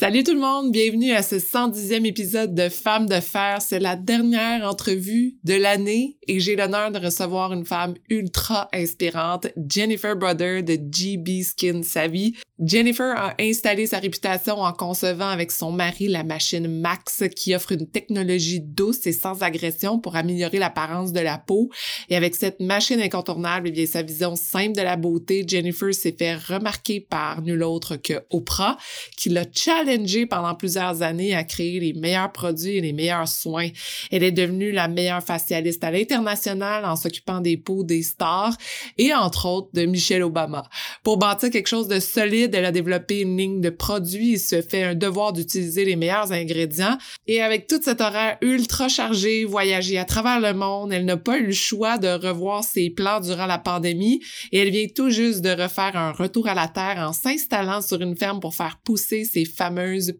Salut tout le monde, bienvenue à ce 110e épisode de Femmes de fer. C'est la dernière entrevue de l'année et j'ai l'honneur de recevoir une femme ultra inspirante, Jennifer Brother de GB Skin Savvy. Jennifer a installé sa réputation en concevant avec son mari la machine Max qui offre une technologie douce et sans agression pour améliorer l'apparence de la peau. Et avec cette machine incontournable et bien sa vision simple de la beauté, Jennifer s'est fait remarquer par nul autre que Oprah qui l'a challengée pendant plusieurs années à créer les meilleurs produits et les meilleurs soins. Elle est devenue la meilleure facialiste à l'international en s'occupant des peaux des stars et entre autres de Michelle Obama. Pour bâtir quelque chose de solide, elle a développé une ligne de produits et se fait un devoir d'utiliser les meilleurs ingrédients. Et avec toute cette horaire ultra chargée, voyager à travers le monde, elle n'a pas eu le choix de revoir ses plans durant la pandémie et elle vient tout juste de refaire un retour à la terre en s'installant sur une ferme pour faire pousser ses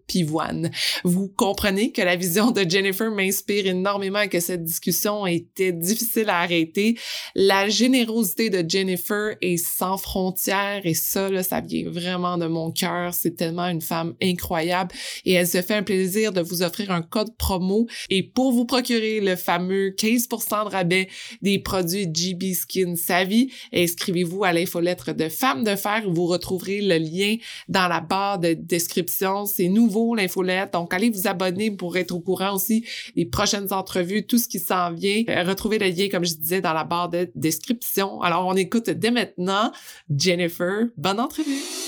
pivoines. Vous comprenez que la vision de Jennifer m'inspire énormément et que cette discussion était difficile à arrêter. La générosité de Jennifer est sans frontières et ça, là, ça vient vraiment de mon cœur. C'est tellement une femme incroyable et elle se fait un plaisir de vous offrir un code promo et pour vous procurer le fameux 15% de rabais des produits GB Skin Savvy, inscrivez-vous à l'infolettre de Femmes de Fer. Vous retrouverez le lien dans la barre de description. C'est nouveau l'infolette, donc allez vous abonner pour être au courant aussi des prochaines entrevues, tout ce qui s'en vient. Euh, retrouvez le lien, comme je disais, dans la barre de description. Alors on écoute dès maintenant Jennifer. Bonne entrevue!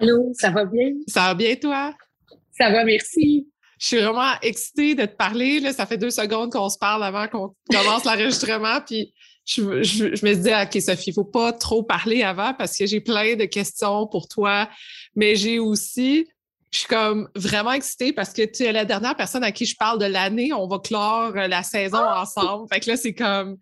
Allô, ça va bien? Ça va bien, toi? Ça va, merci. Je suis vraiment excitée de te parler. Là. Ça fait deux secondes qu'on se parle avant qu'on commence l'enregistrement. Puis je, me suis dit, OK, Sophie, il faut pas trop parler avant parce que j'ai plein de questions pour toi. Mais j'ai aussi, je suis comme vraiment excitée parce que tu es la dernière personne à qui je parle de l'année. On va clore la saison ah! ensemble. Fait que là, c'est comme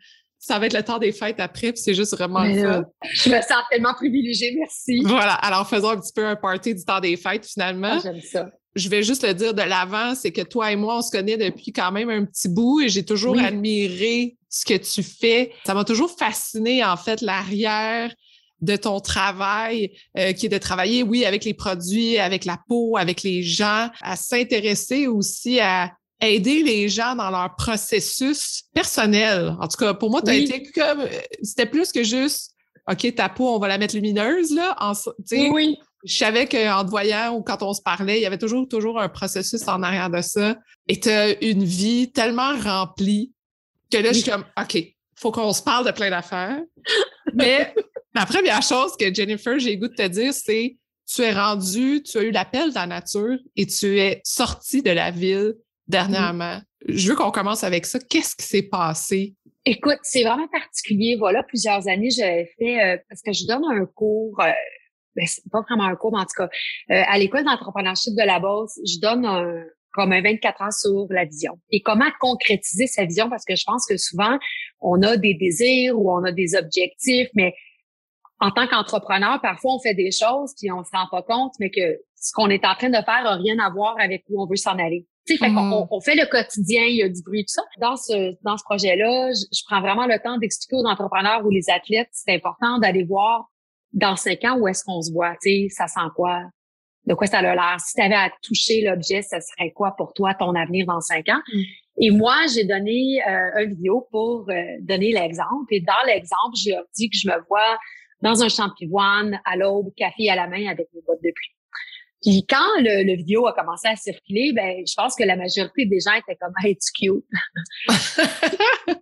ça va être le temps des fêtes après, puis c'est juste vraiment le Je me sens tellement privilégiée, merci. Voilà, alors faisons un petit peu un party du temps des fêtes finalement. Ah, j'aime ça. Je vais juste le dire de l'avant, c'est que toi et moi, on se connaît depuis quand même un petit bout et j'ai toujours admiré ce que tu fais. Ça m'a toujours fasciné, en fait, l'arrière de ton travail, euh, qui est de travailler, oui, avec les produits, avec la peau, avec les gens, à s'intéresser aussi à aider les gens dans leur processus personnel. En tout cas, pour moi, tu as été comme. C'était plus que juste OK, ta peau, on va la mettre lumineuse, là. En, oui. Je savais qu'en te voyant ou quand on se parlait, il y avait toujours, toujours un processus en arrière de ça. Et tu as une vie tellement remplie que là, je suis comme OK, faut qu'on se parle de plein d'affaires. Mais la première chose que Jennifer, j'ai goût de te dire, c'est tu es rendu, tu as eu l'appel de la nature et tu es sorti de la ville dernièrement. Je veux qu'on commence avec ça. Qu'est-ce qui s'est passé? Écoute, c'est vraiment particulier. Voilà, plusieurs années, j'avais fait, euh, parce que je donne un cours, euh, ben, c'est pas vraiment un cours, mais en tout cas, euh, à l'école d'entrepreneurship de la base, je donne un, comme un 24 ans sur la vision. Et comment concrétiser sa vision? Parce que je pense que souvent, on a des désirs ou on a des objectifs, mais en tant qu'entrepreneur, parfois on fait des choses puis on se rend pas compte, mais que ce qu'on est en train de faire a rien à voir avec où on veut s'en aller. Tu fait mm. on fait le quotidien, il y a du bruit, tout ça. Dans ce, dans ce projet-là, je, prends vraiment le temps d'expliquer aux entrepreneurs ou les athlètes, c'est important d'aller voir dans cinq ans où est-ce qu'on se voit, tu sais, ça sent quoi, de quoi ça a l'air? Si tu avais à toucher l'objet, ça serait quoi pour toi ton avenir dans cinq ans? Mm. Et moi, j'ai donné euh, une vidéo pour euh, donner l'exemple. Et dans l'exemple, j'ai dit que je me vois dans un champ de pivoine, à l'aube, café à la main avec mes bottes de pluie. Puis quand le, le, vidéo a commencé à circuler, ben je pense que la majorité des gens étaient comme Hey, tu cute.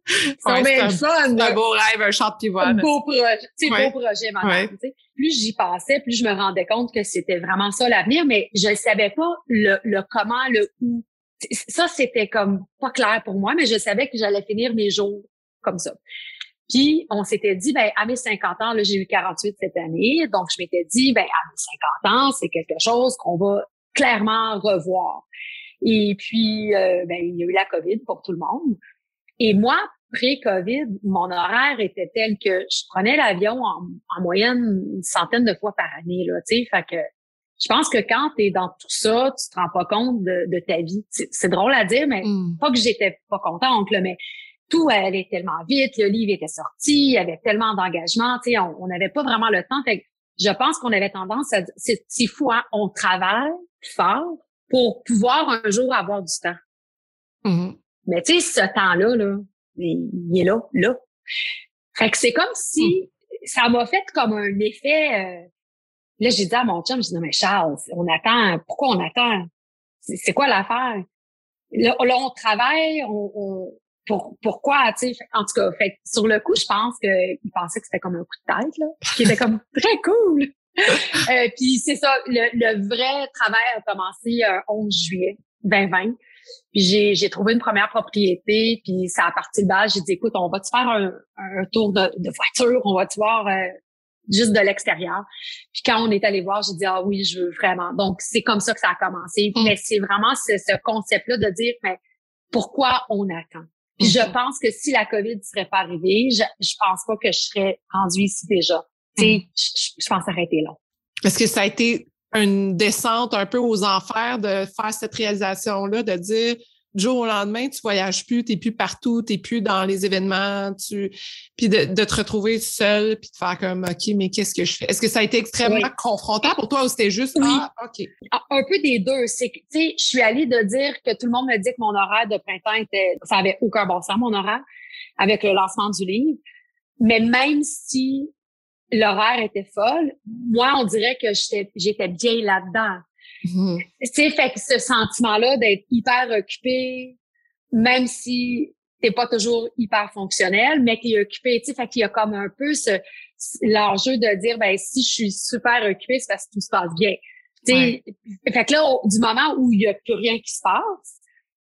c'est ouais, fun. un beau rêve, un chant de beau projet, tu sais, beau projet, madame. Plus j'y passais, plus je me rendais compte que c'était vraiment ça l'avenir, mais je ne savais pas le, le comment, le où. Ça, c'était comme pas clair pour moi, mais je savais que j'allais finir mes jours comme ça. Puis, on s'était dit, ben, à mes 50 ans, là, j'ai eu 48 cette année, donc je m'étais dit, ben, à mes 50 ans, c'est quelque chose qu'on va clairement revoir. Et puis, euh, ben, il y a eu la COVID pour tout le monde. Et moi, pré-COVID, mon horaire était tel que je prenais l'avion en, en, moyenne une centaine de fois par année. Là, fait que je pense que quand tu es dans tout ça, tu te rends pas compte de, de ta vie. C'est drôle à dire, mais mm. pas que j'étais pas contente, là, mais tout allait tellement vite, le livre était sorti, il y avait tellement d'engagement, on n'avait pas vraiment le temps. Fait je pense qu'on avait tendance à c'est fou, hein? on travaille fort pour pouvoir un jour avoir du temps. Mm-hmm. Mais tu sais, ce temps-là, là, il, est là, là. Fait que c'est comme si mm. ça m'a fait comme un effet. Euh, là, j'ai dit à mon chum, je dis non mais Charles, on attend. Pourquoi on attend? C'est quoi l'affaire? Là, on travaille, on, pour, pourquoi, tu sais, en tout cas, fait, sur le coup, je pense qu'il pensait que c'était comme un coup de tête, là, qui était comme très cool. euh, puis c'est ça, le, le, vrai travail a commencé le euh, 11 juillet 2020. Puis j'ai, j'ai trouvé une première propriété, puis ça a parti le bas. J'ai dit, écoute, on va te faire un, un tour de, de, voiture, on va te voir euh, juste de l'extérieur? Puis quand on est allé voir, j'ai dit, ah oui, je veux vraiment. Donc, c'est comme ça que ça a commencé. Mm. Mais c'est vraiment ce, ce concept-là de dire, mais pourquoi on attend? Puis je mm-hmm. pense que si la COVID ne serait pas arrivée, je, je pense pas que je serais rendue ici déjà. Tu sais, mm-hmm. je, je pense arrêter là. Est-ce que ça a été une descente un peu aux enfers de faire cette réalisation-là, de dire du jour au lendemain, tu voyages plus, tu n'es plus partout, tu n'es plus dans les événements, tu puis de, de, te retrouver seul, puis de faire comme OK, mais qu'est-ce que je fais? Est-ce que ça a été extrêmement confrontant pour toi ou c'était juste oui. ah, OK? Ah, un peu des deux. C'est que, tu sais, je suis allée de dire que tout le monde me dit que mon horaire de printemps était, ça avait aucun bon sens, mon horaire, avec le lancement du livre. Mais même si l'horaire était folle, moi, on dirait que j'étais bien là-dedans. Tu sais, fait que ce sentiment-là d'être hyper occupé, même si t'es pas toujours hyper fonctionnel, mais qu'il est occupé, tu sais, fait qu'il y a comme un peu ce, l'enjeu de dire, ben, si je suis super occupé, c'est parce que tout se passe bien. Tu sais, fait que là, du moment où il y a plus rien qui se passe,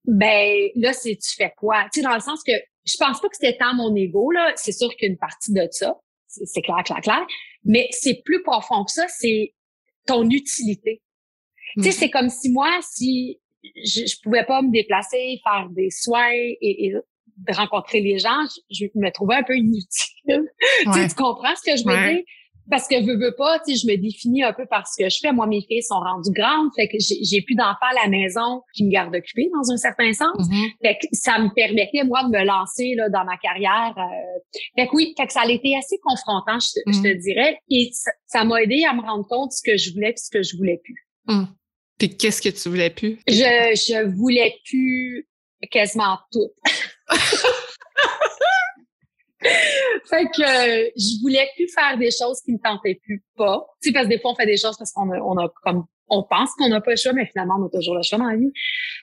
ben, là, c'est, tu fais quoi? Tu sais, dans le sens que je pense pas que c'était tant mon ego, là. C'est sûr qu'une partie de ça, c'est clair, clair, clair. Mais c'est plus profond que ça, c'est ton utilité. Tu sais, mm-hmm. c'est comme si moi, si je, je pouvais pas me déplacer, faire des soins et, rencontrer les gens, je, me trouvais un peu inutile. tu, comprends ce que je veux dire? Parce que veux, veux pas, tu sais, je me définis un peu par ce que je fais. Moi, mes filles sont rendues grandes, fait que j'ai plus d'enfants à la maison qui me gardent occupée dans un certain sens. Mm-hmm. Fait que ça me permettait, moi, de me lancer là, dans ma carrière. Euh... Fait que oui, fait que ça a été assez confrontant, je, te mm-hmm. dirais. Et ça m'a aidé à me rendre compte de ce que je voulais et ce que je voulais plus. Mm. Puis qu'est-ce que tu voulais plus? Je, je voulais plus quasiment tout. fait que euh, je voulais plus faire des choses qui me tentaient plus pas. Tu sais, parce que des fois, on fait des choses parce qu'on a, on a comme on pense qu'on n'a pas le choix, mais finalement, on a toujours le choix dans la vie.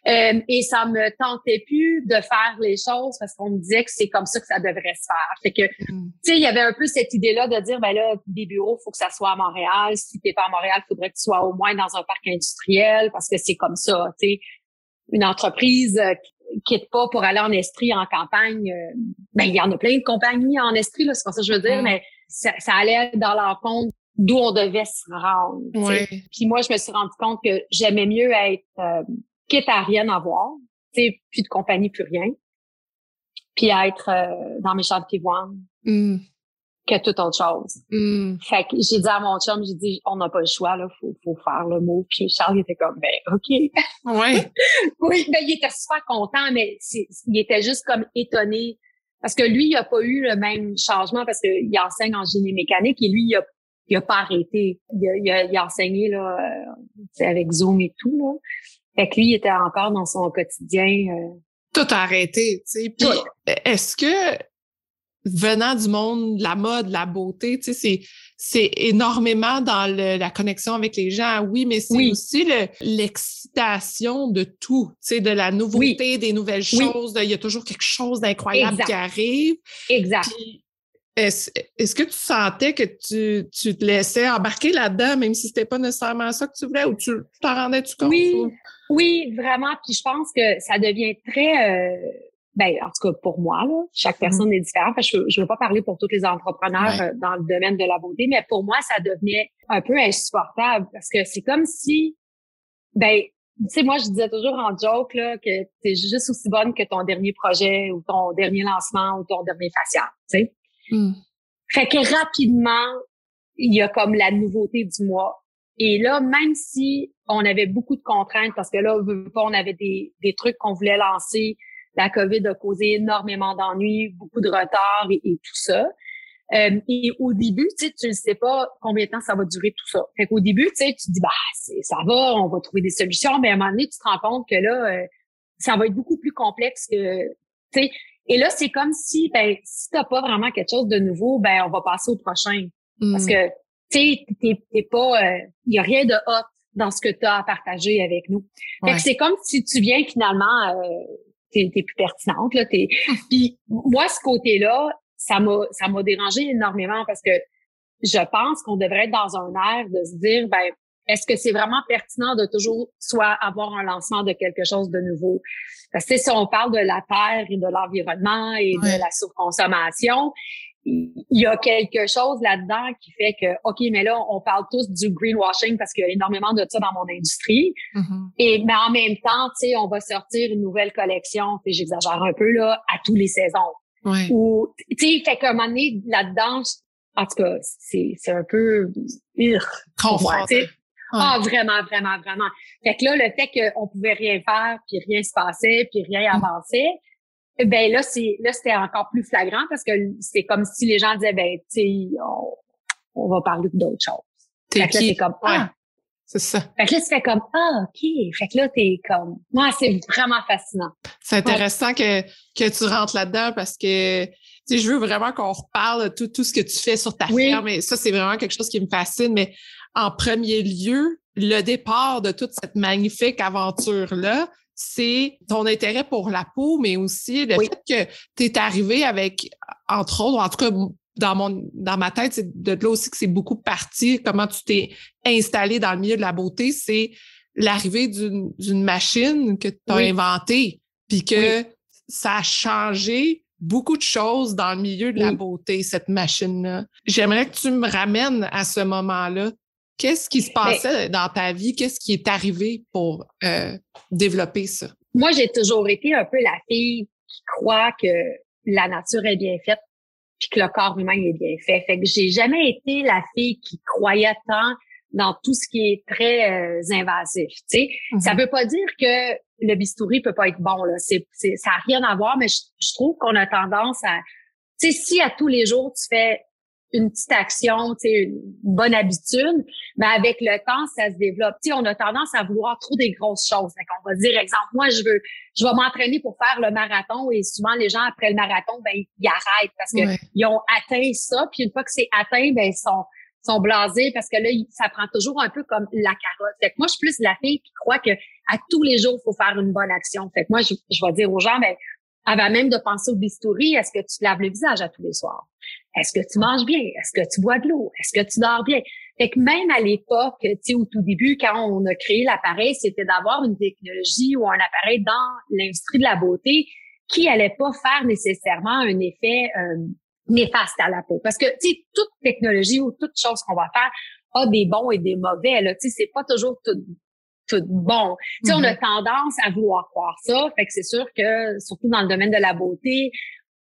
Euh, et ça me tentait plus de faire les choses parce qu'on me disait que c'est comme ça que ça devrait se faire. Fait que, mm. tu sais, il y avait un peu cette idée-là de dire, ben là, des bureaux, faut que ça soit à Montréal. Si t'es pas à Montréal, il faudrait que tu sois au moins dans un parc industriel parce que c'est comme ça, tu sais. Une entreprise euh, quitte pas pour aller en Estrie, en campagne. Euh, ben, il y en a plein de compagnies en Estrie, là, c'est pas ça que je veux dire, mm. mais ça, ça allait dans leur compte d'où on devait se rendre. Puis moi, je me suis rendu compte que j'aimais mieux être euh, quitte à rien avoir, plus de compagnie, plus rien, puis être euh, dans mes champs de pivoine mm. Que toute autre chose. Mm. Fait que j'ai dit à mon chum, j'ai dit, on n'a pas le choix, là, faut, faut faire le mot. Puis Charles il était comme, ben OK. Ouais. oui, ben il était super content, mais il était juste comme étonné. Parce que lui, il a pas eu le même changement parce qu'il enseigne en génie mécanique et lui, il a il a pas arrêté. Il a, il a, il a enseigné là, euh, avec Zoom et tout. Là. Fait que lui, il était encore dans son quotidien. Euh... Tout arrêté, tu sais. Puis est-ce que venant du monde de la mode, de la beauté, tu sais, c'est c'est énormément dans le, la connexion avec les gens, oui, mais c'est aussi l'excitation de tout, tu sais, de la nouveauté, des nouvelles choses. il y a toujours quelque chose d'incroyable qui arrive. Exact. Est-ce que tu sentais que tu, tu te laissais embarquer là-dedans, même si c'était pas nécessairement ça que tu voulais, ou tu t'en rendais-tu compte? Oui, oui, vraiment. Puis je pense que ça devient très, euh, ben en tout cas pour moi, là, chaque mm-hmm. personne est différente. je ne veux pas parler pour tous les entrepreneurs euh, dans le domaine de la beauté, mais pour moi, ça devenait un peu insupportable parce que c'est comme si Ben, tu sais, moi, je disais toujours en joke là, que tu es juste aussi bonne que ton dernier projet ou ton dernier lancement ou ton dernier facial, tu sais. Mm. Fait que rapidement, il y a comme la nouveauté du mois. Et là, même si on avait beaucoup de contraintes, parce que là, on avait des, des trucs qu'on voulait lancer, la COVID a causé énormément d'ennuis, beaucoup de retard et, tout ça. Euh, et au début, tu sais, tu ne sais pas combien de temps ça va durer tout ça. Fait qu'au début, tu sais, tu te dis, bah, ça va, on va trouver des solutions. Mais à un moment donné, tu te rends compte que là, euh, ça va être beaucoup plus complexe que, tu sais. Et là, c'est comme si, ben, si t'as pas vraiment quelque chose de nouveau, ben, on va passer au prochain. Parce mm. que, tu sais, t'es pas, il euh, y a rien de hot dans ce que tu as à partager avec nous. Fait que c'est comme si tu viens finalement, euh, t'es es plus pertinente là. T'es. Puis moi, ce côté-là, ça m'a ça m'a dérangé énormément parce que je pense qu'on devrait être dans un air de se dire, ben, est-ce que c'est vraiment pertinent de toujours soit avoir un lancement de quelque chose de nouveau? Parce que si on parle de la terre et de l'environnement et de la surconsommation, il y a quelque chose là-dedans qui fait que, OK, mais là, on parle tous du greenwashing parce qu'il y a énormément de ça dans mon industrie. Mm-hmm. Et, mais en même temps, tu sais, on va sortir une nouvelle collection, j'exagère un peu, là, à tous les saisons. Ouais. Ou, tu sais, fait qu'à un moment donné, là-dedans, en tout cas, c'est, c'est un peu, Confronté. Ah, vraiment, vraiment, vraiment. Fait que là, le fait qu'on pouvait rien faire, puis rien se passait, puis rien mm. avançait, ben là, c'est là, c'était encore plus flagrant parce que c'est comme si les gens disaient, ben, tu sais, on, va parler d'autres choses. Fait que là, c'est comme, ah. C'est ça. Fait que là, tu fais comme, ah, OK. Fait que là, t'es comme, moi, c'est vraiment fascinant. C'est intéressant que, que tu rentres là-dedans parce que, tu sais, je veux vraiment qu'on reparle de tout, tout ce que tu fais sur ta ferme. Et ça, c'est vraiment quelque chose qui me fascine. Mais en premier lieu, le départ de toute cette magnifique aventure-là, c'est ton intérêt pour la peau, mais aussi le fait que tu es arrivé avec, entre autres, en tout cas, dans mon dans ma tête, c'est de là aussi que c'est beaucoup parti, comment tu t'es installé dans le milieu de la beauté, c'est l'arrivée d'une machine que tu as inventée, puis que ça a changé beaucoup de choses dans le milieu de la beauté, cette machine-là. J'aimerais que tu me ramènes à ce moment-là. Qu'est-ce qui se ben passait dans ta vie? Qu'est-ce qui est arrivé pour euh, développer ça? Moi, j'ai toujours été un peu la fille qui croit que la nature est bien faite puis que le corps humain est bien fait. Fait que j'ai jamais été la fille qui croyait tant dans tout ce qui est très euh, invasif. Tu sais, ça mm-hmm. veut pas dire que le bistouri peut pas être bon là. C'est, ça a rien à voir, mais je, je trouve qu'on a tendance à, tu sais, si à tous les jours tu fais une petite action, une bonne habitude, mais avec le temps, ça se développe. Tu sais, on a tendance à vouloir trop des grosses choses. on va dire, exemple, moi, je veux, je vais m'entraîner pour faire le marathon et souvent, les gens, après le marathon, ben, ils arrêtent parce que ils ont atteint ça. Puis une fois que c'est atteint, ben, ils sont, sont blasés parce que là, ça prend toujours un peu comme la carotte. Fait que moi, je suis plus la fille qui croit que à tous les jours, il faut faire une bonne action. Fait que moi, je, je vais dire aux gens, ben, avant même de penser au bistouri, est-ce que tu laves le visage à tous les soirs? Est-ce que tu manges bien? Est-ce que tu bois de l'eau? Est-ce que tu dors bien? Fait que même à l'époque, tu sais, au tout début, quand on a créé l'appareil, c'était d'avoir une technologie ou un appareil dans l'industrie de la beauté qui allait pas faire nécessairement un effet euh, néfaste à la peau. Parce que, tu sais, toute technologie ou toute chose qu'on va faire a des bons et des mauvais. Là, tu sais, c'est pas toujours tout, tout bon. Tu sais, on a mm-hmm. tendance à vouloir croire ça. Fait que c'est sûr que, surtout dans le domaine de la beauté,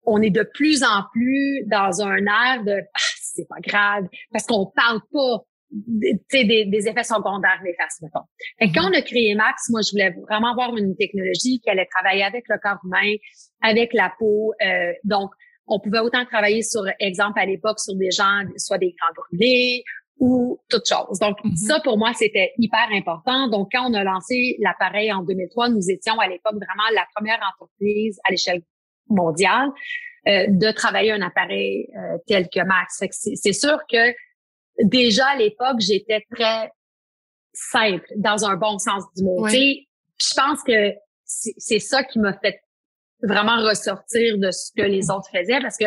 on est de plus en plus dans un air de ah, c'est pas grave parce qu'on parle pas des, des effets secondaires néfastes, mettons. Fait quand mm-hmm. on a créé Max, moi, je voulais vraiment avoir une technologie qui allait travailler avec le corps humain, avec la peau. Euh, donc, on pouvait autant travailler sur, exemple, à l'époque, sur des gens, soit des grands brûlés ou toutes choses. Donc, mm-hmm. ça, pour moi, c'était hyper important. Donc, quand on a lancé l'appareil en 2003, nous étions à l'époque vraiment la première entreprise à l'échelle mondiale euh, de travailler un appareil euh, tel que Max. C'est sûr que déjà à l'époque, j'étais très simple dans un bon sens du mot. Je pense que c'est ça qui m'a fait vraiment ressortir de ce que les autres faisaient parce que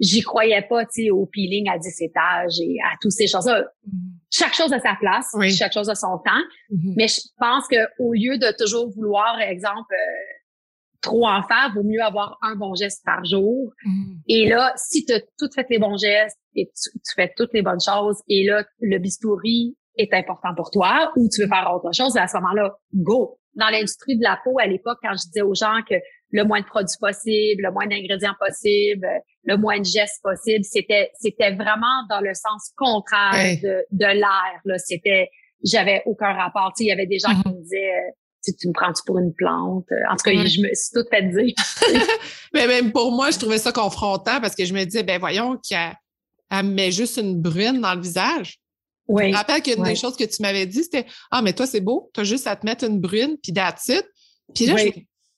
j'y croyais pas, tu au peeling à 10 étages et à toutes ces choses-là. Mm-hmm. Chaque chose a sa place, chaque chose a son temps. Mm-hmm. Mais je pense que au lieu de toujours vouloir, exemple, euh, trop en faire, vaut mieux avoir un bon geste par jour. Mm. Et là, si tu as tout fait les bons gestes et tu, fais toutes les bonnes choses, et là, le bistouri est important pour toi ou tu veux faire autre chose, à ce moment-là, go. Dans l'industrie de la peau, à l'époque, quand je disais aux gens que le moins de produits possible, le moins d'ingrédients possible, le moins de gestes possible, c'était c'était vraiment dans le sens contraire de, de l'air. Là, c'était j'avais aucun rapport. Tu sais, il y avait des gens qui mm-hmm. me disaient tu, tu me prends-tu pour une plante? En tout cas, je me suis tout fait dire. mais même pour moi, je trouvais ça confrontant parce que je me disais, ben voyons, qu'elle me met juste une brune dans le visage. Oui. Je me rappelle qu'une des choses que tu m'avais dit, c'était Ah, mais toi, c'est beau, tu as juste à te mettre une brune, puis that's Puis là,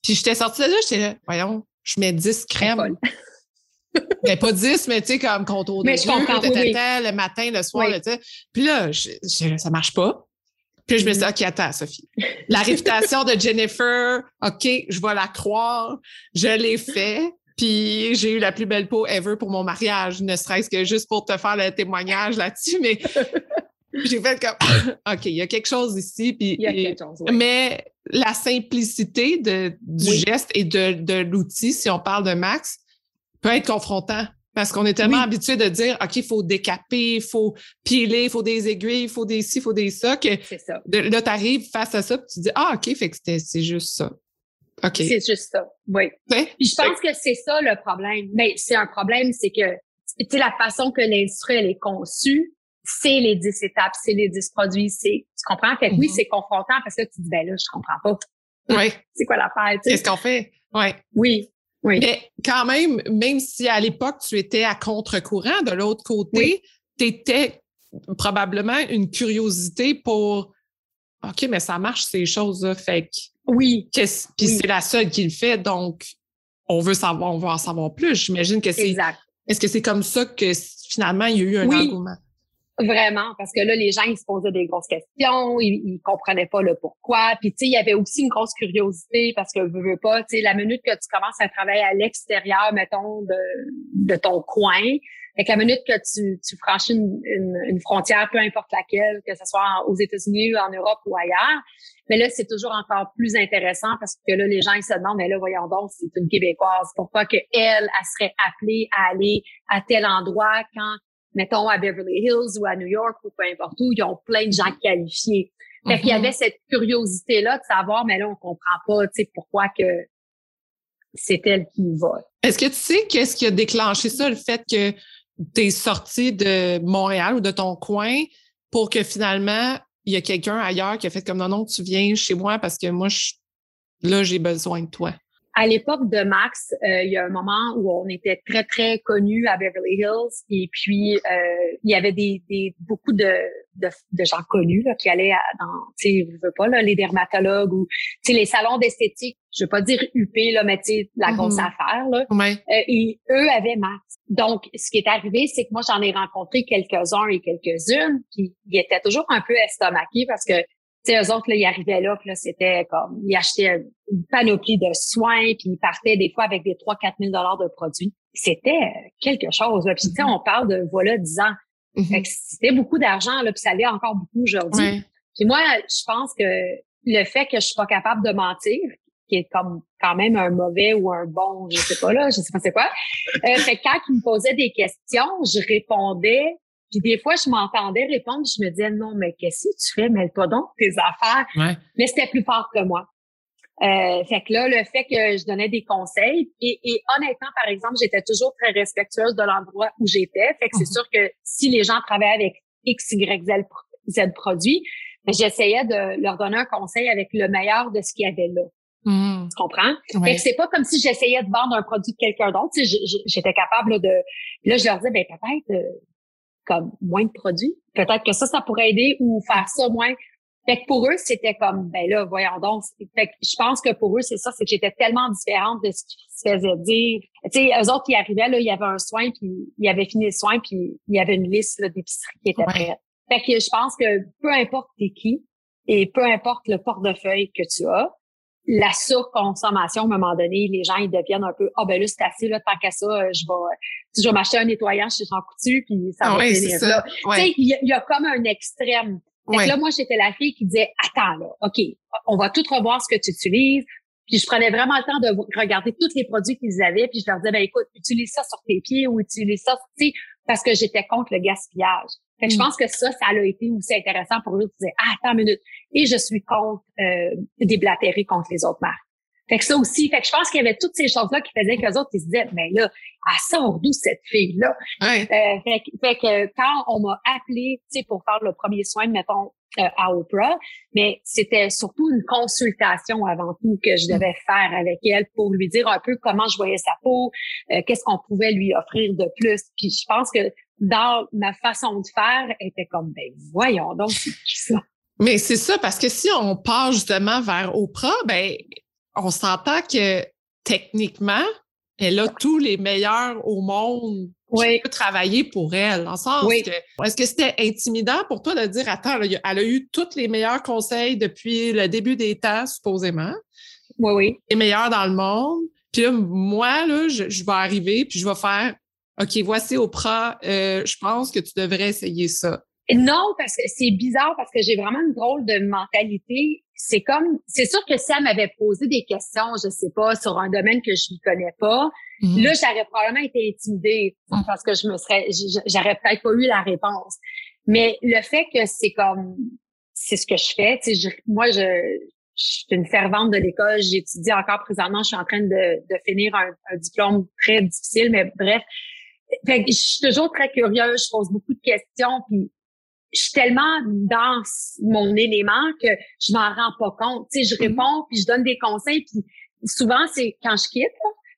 puis j'étais sortie de là, j'étais là, voyons, je mets 10 crèmes. mais pas 10, mais tu sais, comme contour de mais je comprends, le matin, le soir, tu sais. Puis là, je, ça marche pas. Puis je me suis dit. OK, attends, Sophie. La réputation de Jennifer, OK, je vais la croire. Je l'ai fait. Puis j'ai eu la plus belle peau ever pour mon mariage, ne serait-ce que juste pour te faire le témoignage là-dessus. Mais j'ai fait comme, OK, il y a quelque chose ici. Puis, il y a quelque chose, Mais la simplicité de, du geste et de, de l'outil, si on parle de Max, peut être confrontant. Parce qu'on est tellement habitué de dire, OK, il faut décaper, il faut piler, il faut des aiguilles, il faut des ci, il faut des ça, que ça. là, tu arrives face à ça, puis tu dis, ah, OK, fait que c'est juste ça. OK. C'est juste ça, oui. Puis je pense que c'est ça le problème. Mais c'est un problème, c'est que, tu sais, la façon que l'industrie, elle est conçue, c'est les 10 étapes, c'est les 10 produits, c'est, tu comprends? Fait que oui, mm-hmm. c'est confrontant parce que tu dis, ben là, je comprends pas. Oui. c'est quoi l'affaire, Qu'est-ce qu'on fait? Ouais. Oui. Oui. Mais quand même, même si à l'époque, tu étais à contre-courant, de l'autre côté, tu étais probablement une curiosité pour OK, mais ça marche ces choses-là. Fait que. Oui. Puis c'est la seule qui le fait, donc on veut savoir, on veut en savoir plus. J'imagine que c'est. Exact. Est-ce que c'est comme ça que finalement il y a eu un oui. engouement? Vraiment, parce que là, les gens, ils se posaient des grosses questions, ils, ils comprenaient pas le pourquoi. Puis, tu sais, il y avait aussi une grosse curiosité parce que, veux, veux pas, tu sais, la minute que tu commences à travailler à l'extérieur, mettons, de, de ton coin, avec la minute que tu, tu franchis une, une, frontière, peu importe laquelle, que ce soit aux États-Unis, en Europe ou ailleurs, mais là, c'est toujours encore plus intéressant parce que là, les gens, ils se demandent, mais là, voyons donc, c'est une Québécoise. Pourquoi que elle, elle serait appelée à aller à tel endroit quand mettons à Beverly Hills ou à New York ou peu importe où, ils ont plein de gens qualifiés. Fait qu'il y mm-hmm. avait cette curiosité-là de savoir, mais là, on comprend pas, tu sais, pourquoi que c'est elle qui va. Est-ce que tu sais qu'est-ce qui a déclenché ça, le fait que tu es sorti de Montréal ou de ton coin pour que finalement, il y a quelqu'un ailleurs qui a fait comme non, non, tu viens chez moi parce que moi, je, là, j'ai besoin de toi à l'époque de Max, euh, il y a un moment où on était très très connus à Beverly Hills et puis euh, il y avait des, des beaucoup de, de, de, gens connus là, qui allaient dans, tu sais, je veux pas là, les dermatologues ou tu sais les salons d'esthétique. Je veux pas dire UP là, mais tu sais la grosse mm-hmm. affaire là. Euh, et eux avaient Max. Donc ce qui est arrivé, c'est que moi j'en ai rencontré quelques uns et quelques-unes, puis ils étaient toujours un peu estomaqués parce que sais, eux autres, là, ils arrivaient là, puis là, c'était comme, ils achetaient une panoplie de soins, puis ils partaient des fois avec des 3 4 000 dollars de produits. C'était quelque chose. Là. Puis, tu sais, mm-hmm. on parle de, voilà, 10 ans. Mm-hmm. C'était beaucoup d'argent, là, puis ça allait encore beaucoup aujourd'hui. Puis moi, je pense que le fait que je suis pas capable de mentir, qui est comme quand même un mauvais ou un bon, je sais pas là, je sais pas c'est quoi. Euh, fait que quand ils me posaient des questions, je répondais puis des fois, je m'entendais répondre, je me disais non, mais qu'est-ce que tu fais? Mêle-toi donc tes affaires. Mais c'était plus fort que moi. Euh, fait que là, le fait que je donnais des conseils, et, et honnêtement, par exemple, j'étais toujours très respectueuse de l'endroit où j'étais. Fait que c'est mhm. sûr que si les gens travaillaient avec X, Y, Z, Z produits, ben, j'essayais de leur donner un conseil avec le meilleur de ce qu'il y avait là. Mhm. Tu comprends? Fait que c'est pas comme si j'essayais de vendre un produit de quelqu'un d'autre. J'étais capable de... Là, je leur disais, ben peut-être, euh, comme moins de produits. Peut-être que ça, ça pourrait aider ou faire ça moins. Fait que pour eux, c'était comme, ben là, voyons donc. Fait que je pense que pour eux, c'est ça, c'est que j'étais tellement différente de ce qu'ils se faisaient dire. Tu sais, eux autres qui arrivaient, là, il y avait un soin, puis il avait fini le soin, puis il y avait une liste d'épicerie qui était prête. Fait que je pense que peu importe t'es qui, et peu importe le portefeuille que tu as, la surconsommation, à un moment donné, les gens, ils deviennent un peu, ah, oh, ben là, c'est assez, là, tant qu'à ça, je vais, je vais m'acheter un nettoyant chez Jean Coutu, puis ça va finir là. Tu sais, il y, a comme un extrême. Donc là, moi, j'étais la fille qui disait, attends, là, OK, on va tout revoir ce que tu utilises. Puis je prenais vraiment le temps de regarder tous les produits qu'ils avaient, puis je leur disais, ben écoute, utilise ça sur tes pieds ou utilise ça, tu sais, parce que j'étais contre le gaspillage. Fait que je mm. pense que ça, ça a été aussi intéressant pour eux de dire, ah, attends une minute. Et je suis contre euh, déblatérer contre les autres marques. Fait que ça aussi, fait que je pense qu'il y avait toutes ces choses-là qui faisaient qu'eux autres, ils se disaient, mais là, elle sort d'où cette fille-là? Ouais. Euh, fait, fait, que quand on m'a appelé, tu sais, pour faire le premier soin, mettons, à Oprah, mais c'était surtout une consultation avant tout que je mm. devais faire avec elle pour lui dire un peu comment je voyais sa peau, euh, qu'est-ce qu'on pouvait lui offrir de plus. Puis je pense que dans ma façon de faire, était comme, ben voyons donc, c'est qui ça? Mais c'est ça, parce que si on part justement vers Oprah, ben on s'entend que techniquement, elle a tous les meilleurs au monde oui. qui travailler pour elle. En sens que, est-ce que c'était intimidant pour toi de dire, attends, elle a eu tous les meilleurs conseils depuis le début des temps, supposément. Oui, oui. Les meilleurs dans le monde. Puis là, moi, là, je, vais arriver, puis je vais faire, OK, voici Oprah, euh, je pense que tu devrais essayer ça. Non, parce que c'est bizarre, parce que j'ai vraiment une drôle de mentalité c'est comme, c'est sûr que si elle m'avait posé des questions, je sais pas, sur un domaine que je ne connais pas, mhm. là, j'aurais probablement été intimidée mhm. parce que je me serais, j'aurais peut-être pas eu la réponse. Mais le fait que c'est comme, c'est ce que je fais, tu sais, moi, je, je suis une fervente de l'école, j'étudie encore présentement, je suis en train de, de finir un, un diplôme très difficile, mais bref. Fait je suis toujours très curieuse, je pose beaucoup de questions, puis je suis tellement dans mon élément que je m'en rends pas compte. Tu sais, je mm-hmm. réponds puis je donne des conseils puis souvent c'est quand je quitte.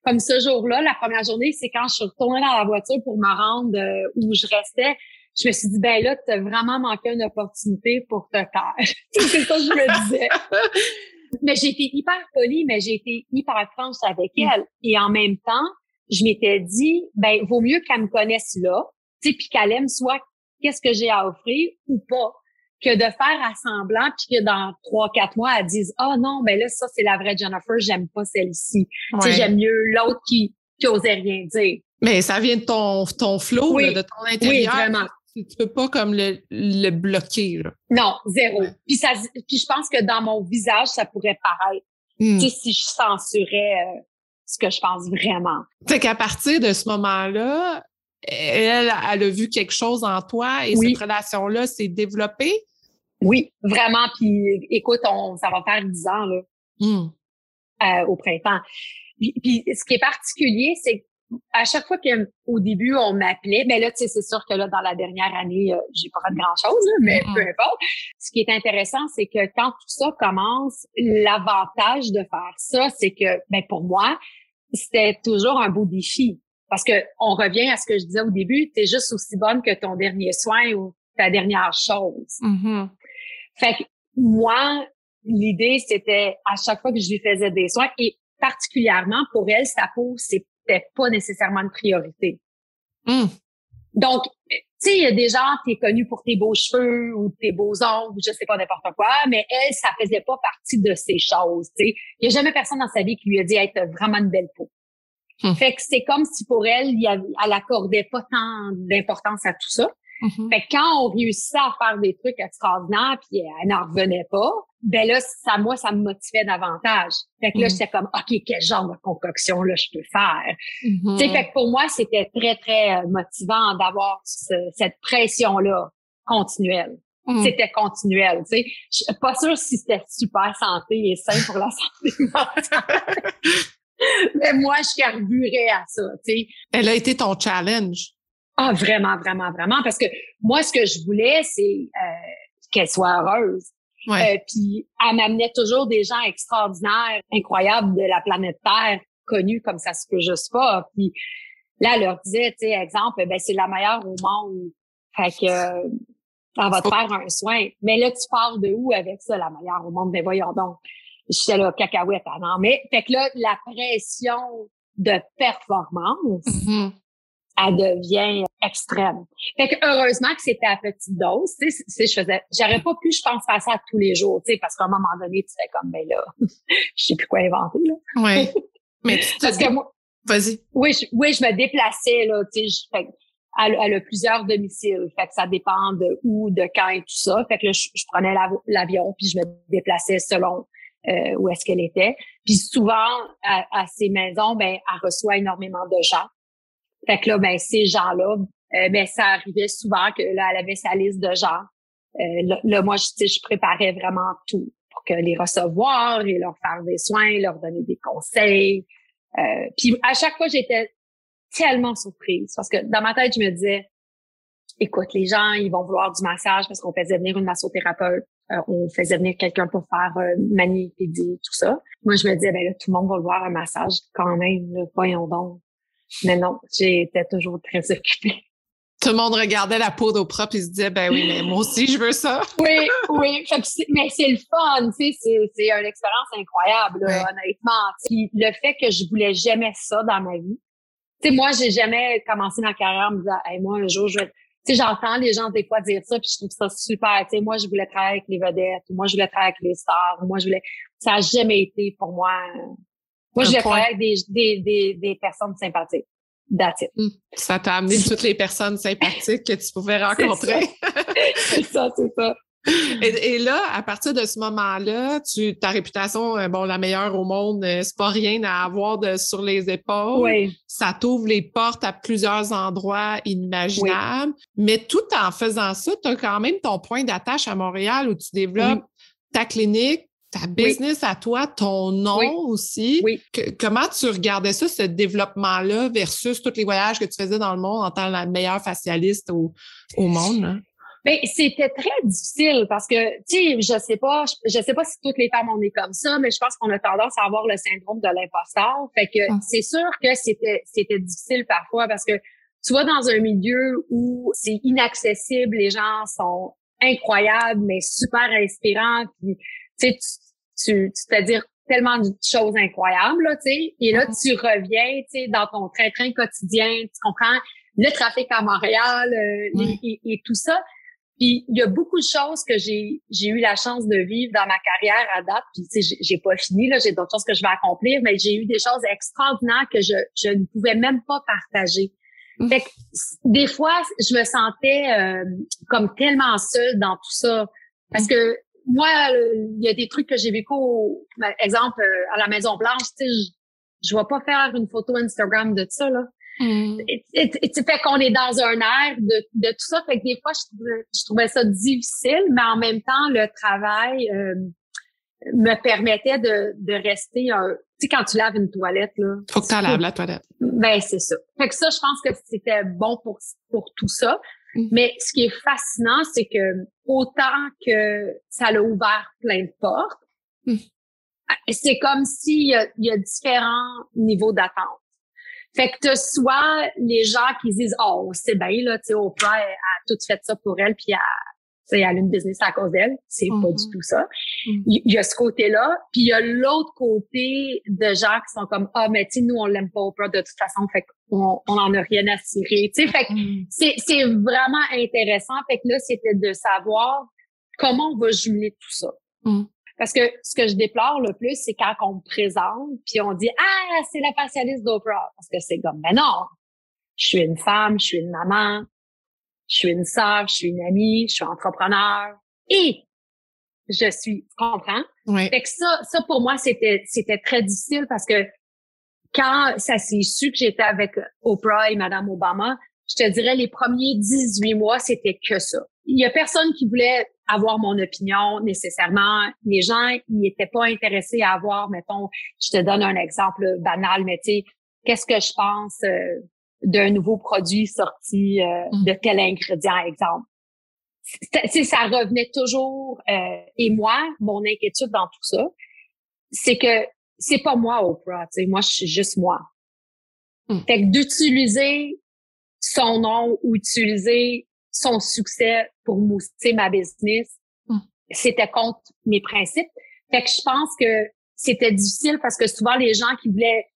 Comme ce jour-là, la première journée, c'est quand je suis retournée dans la voiture pour me rendre euh, où je restais. Je me suis dit, ben là, tu as vraiment manqué une opportunité pour te taire. c'est ça que je me disais. mais j'ai été hyper polie, mais j'ai été hyper franche avec mm. elle. Et en même temps, je m'étais dit, ben, vaut mieux qu'elle me connaisse là, tu sais, puis qu'elle aime soit qu'est-ce que j'ai à offrir ou pas que de faire assemblant puis que dans trois quatre mois elle dise ah oh non mais là ça c'est la vraie Jennifer j'aime pas celle-ci j'aime mieux l'autre qui qui osait rien dire mais ça vient de ton ton flow de ton intérieur oui, vraiment. Tu, peux pas comme le, le bloquer là. non zéro puis ça puis je pense que dans mon visage ça pourrait paraître hmm. tu sais si je censurais euh, ce que je pense vraiment. Fait qu'à partir de ce moment-là, elle, elle a vu quelque chose en toi et cette relation-là s'est développée? Oui, vraiment. Puis écoute, on, ça va faire dix ans là, hmm. euh, au printemps. Puis, ce qui est particulier, c'est à chaque fois qu'au début on m'appelait, mais ben là, tu sais, c'est sûr que là, dans la dernière année, euh, j'ai pas fait grand chose, mais hmm. peu importe. Ce qui est intéressant, c'est que quand tout ça commence, l'avantage de faire ça, c'est que, ben pour moi, c'était toujours un beau défi. Parce que on revient à ce que je disais au début, tu es juste aussi bonne que ton dernier soin ou ta dernière chose. Mm-hmm. Fait que moi, l'idée, c'était à chaque fois que je lui faisais des soins, et particulièrement pour elle, sa peau, c'était pas nécessairement une priorité. Mm. Donc, tu sais, il y a des gens, t'es connu pour tes beaux cheveux ou tes beaux ongles ou je sais pas n'importe quoi, mais elle, ça faisait pas partie de ces choses, tu sais. Il y a jamais personne dans sa vie qui lui a dit, hey, t'as vraiment une belle peau. Hmm. Fait que c'est comme si pour elle, elle accordait pas tant d'importance à tout ça. Mm-hmm. Fait que quand on réussissait à faire des trucs extraordinaires puis elle n'en revenait pas, ben là, ça, moi, ça me motivait davantage. Fait que là, mm-hmm. j'étais comme, OK, quel genre de concoction là je peux faire? Tu sais, fait que pour moi, c'était très, très euh, motivant d'avoir cette pression-là continuelle. Mm. C'était continuel, tu sais. Je suis pas sûre si c'était super santé et sain pour la santé mentale. Mais moi, je carburais à ça, tu sais. Elle a été ton challenge. Ah, vraiment, vraiment, vraiment. Parce que moi, ce que je voulais, c'est euh, qu'elle soit heureuse. Ouais. Euh, puis, elle m'amenait toujours des gens extraordinaires, incroyables de la planète Terre, connus comme ça se peut juste pas. Puis là, elle leur disait, tu sais, exemple, ben c'est la meilleure au monde. Fait que euh, elle va te faire un soin. Mais là, tu parles de où avec ça, la meilleure au monde? Ben voyons donc j'étais là, cacahuète, ah non, mais, fait que là, la pression de performance, mm-hmm. elle devient extrême. Fait que heureusement que c'était à petite dose, tu sais, je faisais, j'aurais pas pu, je pense, faire ça tous les jours, tu sais, parce qu'à un moment donné, tu fais comme, ben là, je sais plus quoi inventer, là. Oui. Mais tu parce que moi, vas-y. Oui, je, oui, je me déplaçais, là, tu sais, fait elle, a plusieurs domiciles. Fait que ça dépend de où, de quand et tout ça. Fait que là, je, je prenais l'avion puis je me déplaçais selon euh, où est-ce qu'elle était. Puis souvent, à, ces maisons, ben, elle reçoit énormément de gens. Fait que là, ben, ces gens-là, euh, mais ça arrivait souvent que là, elle avait sa liste de gens. Euh, là, moi, je, je préparais vraiment tout pour que les recevoir et leur faire des soins, leur donner des conseils. Euh, puis à chaque fois, j'étais tellement surprise parce que dans ma tête, je me disais, écoute, les gens, ils vont vouloir du massage parce qu'on faisait venir une massothérapeute, euh, on faisait venir quelqu'un pour faire euh, mani, pédi, tout ça. Moi, je me disais, ben là, tout le monde va vouloir un massage quand même, là, voyons donc. Mais non, j'étais toujours très occupée. Tout le monde regardait la peau d'eau propre et se disait, ben oui, mais moi aussi, je veux ça. oui, oui. mais c'est le fun, tu sais, c'est une expérience incroyable, honnêtement. Puis le fait que je voulais jamais ça dans ma vie. Tu sais, moi, j'ai jamais commencé ma carrière en me disant, hey, moi, un jour, je vais tu sais, j'entends les gens des fois dire ça, puis je trouve ça super. Tu sais, moi, je voulais travailler avec les vedettes, ou moi, je voulais travailler avec les stars, ou moi, je voulais. Ça a jamais été pour moi. Moi, je voulais travailler avec des, des, des, des personnes sympathiques. That's it. Hmm. Ça t'a amené toutes les personnes sympathiques que tu pouvais rencontrer. c'est ça, c'est ça. Et, là, à partir de ce moment-là, tu, ta réputation, euh, bon, la meilleure au monde, euh, c'est pas rien à avoir de, sur les épaules. Oui. Ça t'ouvre les portes à plusieurs endroits inimaginables. Mais tout en faisant ça, tu as quand même ton point d'attache à Montréal où tu développes ta clinique, ta business à toi, ton nom aussi. Oui. comment tu regardais ça, ce développement-là, versus tous les voyages que tu faisais dans le monde en tant que la meilleure facialiste au, au monde? Hein? Ben, c'était très difficile parce que, tu sais, je sais pas, je, sais pas si toutes les femmes on est comme ça, mais je pense qu'on a tendance à avoir le syndrome de l'imposteur. Fait que ah. c'est sûr que c'était, c'était difficile parfois parce que tu vas dans un milieu où c'est inaccessible, les gens sont incroyables, mais super inspirants, puis, tu sais, tu, tu, te dire tellement de choses incroyables, tu sais, et là, mm-hmm. tu reviens, tu sais, dans ton train-train quotidien, tu comprends le trafic à Montréal euh, et, tout ça. Puis il y a beaucoup de choses que j'ai j'ai eu la chance de vivre dans ma carrière à date. Puis tu sais, j'ai pas fini là, j'ai d'autres choses que je vais accomplir, mais j'ai eu des choses extraordinaires que je je ne pouvais même pas partager. Mmh. Fait que des fois, je me sentais euh, comme tellement seule dans tout ça, parce mmh. que moi, il y a des trucs que j'ai vécu, par exemple euh, à la Maison Blanche, tu sais, je, je vais pas faire une photo Instagram de ça là. Mm. Tu fait qu'on est dans un air de, de tout ça. Fait que des fois, je trouvais, je trouvais ça difficile, mais en même temps, le travail euh, me permettait de, de rester un. Tu sais, quand tu laves une toilette, là. Faut que tu laves la toilette. Ben, c'est ça. Fait que ça, je pense que c'était bon pour, pour tout ça. Mm. Mais ce qui est fascinant, c'est que autant que ça l'a ouvert plein de portes, mm. c'est comme s'il y y a différents niveaux d'attente. Fait que tu soit les gens qui disent oh c'est bien là, tu sais Oprah a, tout fait ça pour elle puis elle, a une business à cause d'elle, c'est pas du mm-hmm. tout ça. Mm-hmm. Il y, a ce côté-là, puis il y a l'autre côté de gens qui sont comme ah mais tu nous on l'aime pas Oprah de toute façon, fait qu'on on en a rien à cirer, tu sais. Fait que mm-hmm. c'est c'est vraiment intéressant. Fait que là c'était de savoir comment on va jumeler tout ça. Parce que ce que je déplore le plus, c'est quand on me présente, puis on dit Ah, c'est la facialiste d'Oprah. Parce que c'est comme Ben non, je suis une femme, je suis une maman, je suis une sœur, je suis une amie, je suis entrepreneur et je suis, tu comprends? Oui. Fait que ça, ça pour moi, c'était, c'était très difficile parce que quand ça s'est su que j'étais avec Oprah et Madame Obama, je te dirais les premiers 18 mois, c'était que ça. Il y a personne qui voulait avoir mon opinion nécessairement. Les gens, ils n'étaient pas intéressés à avoir, mettons, je te donne un exemple banal, mais tu sais, qu'est-ce que je pense euh, d'un nouveau produit sorti euh, mm. de tel ingrédient, exemple. Tu ça revenait toujours. Euh, et moi, mon inquiétude dans tout ça, c'est que c'est pas moi Oprah, tu sais, moi je suis juste moi. Mm. Fait que d'utiliser son nom ou utiliser son succès pour mousser ma business, hmm. c'était contre mes principes. Fait que je pense que c'était difficile parce que souvent les gens qui voulaient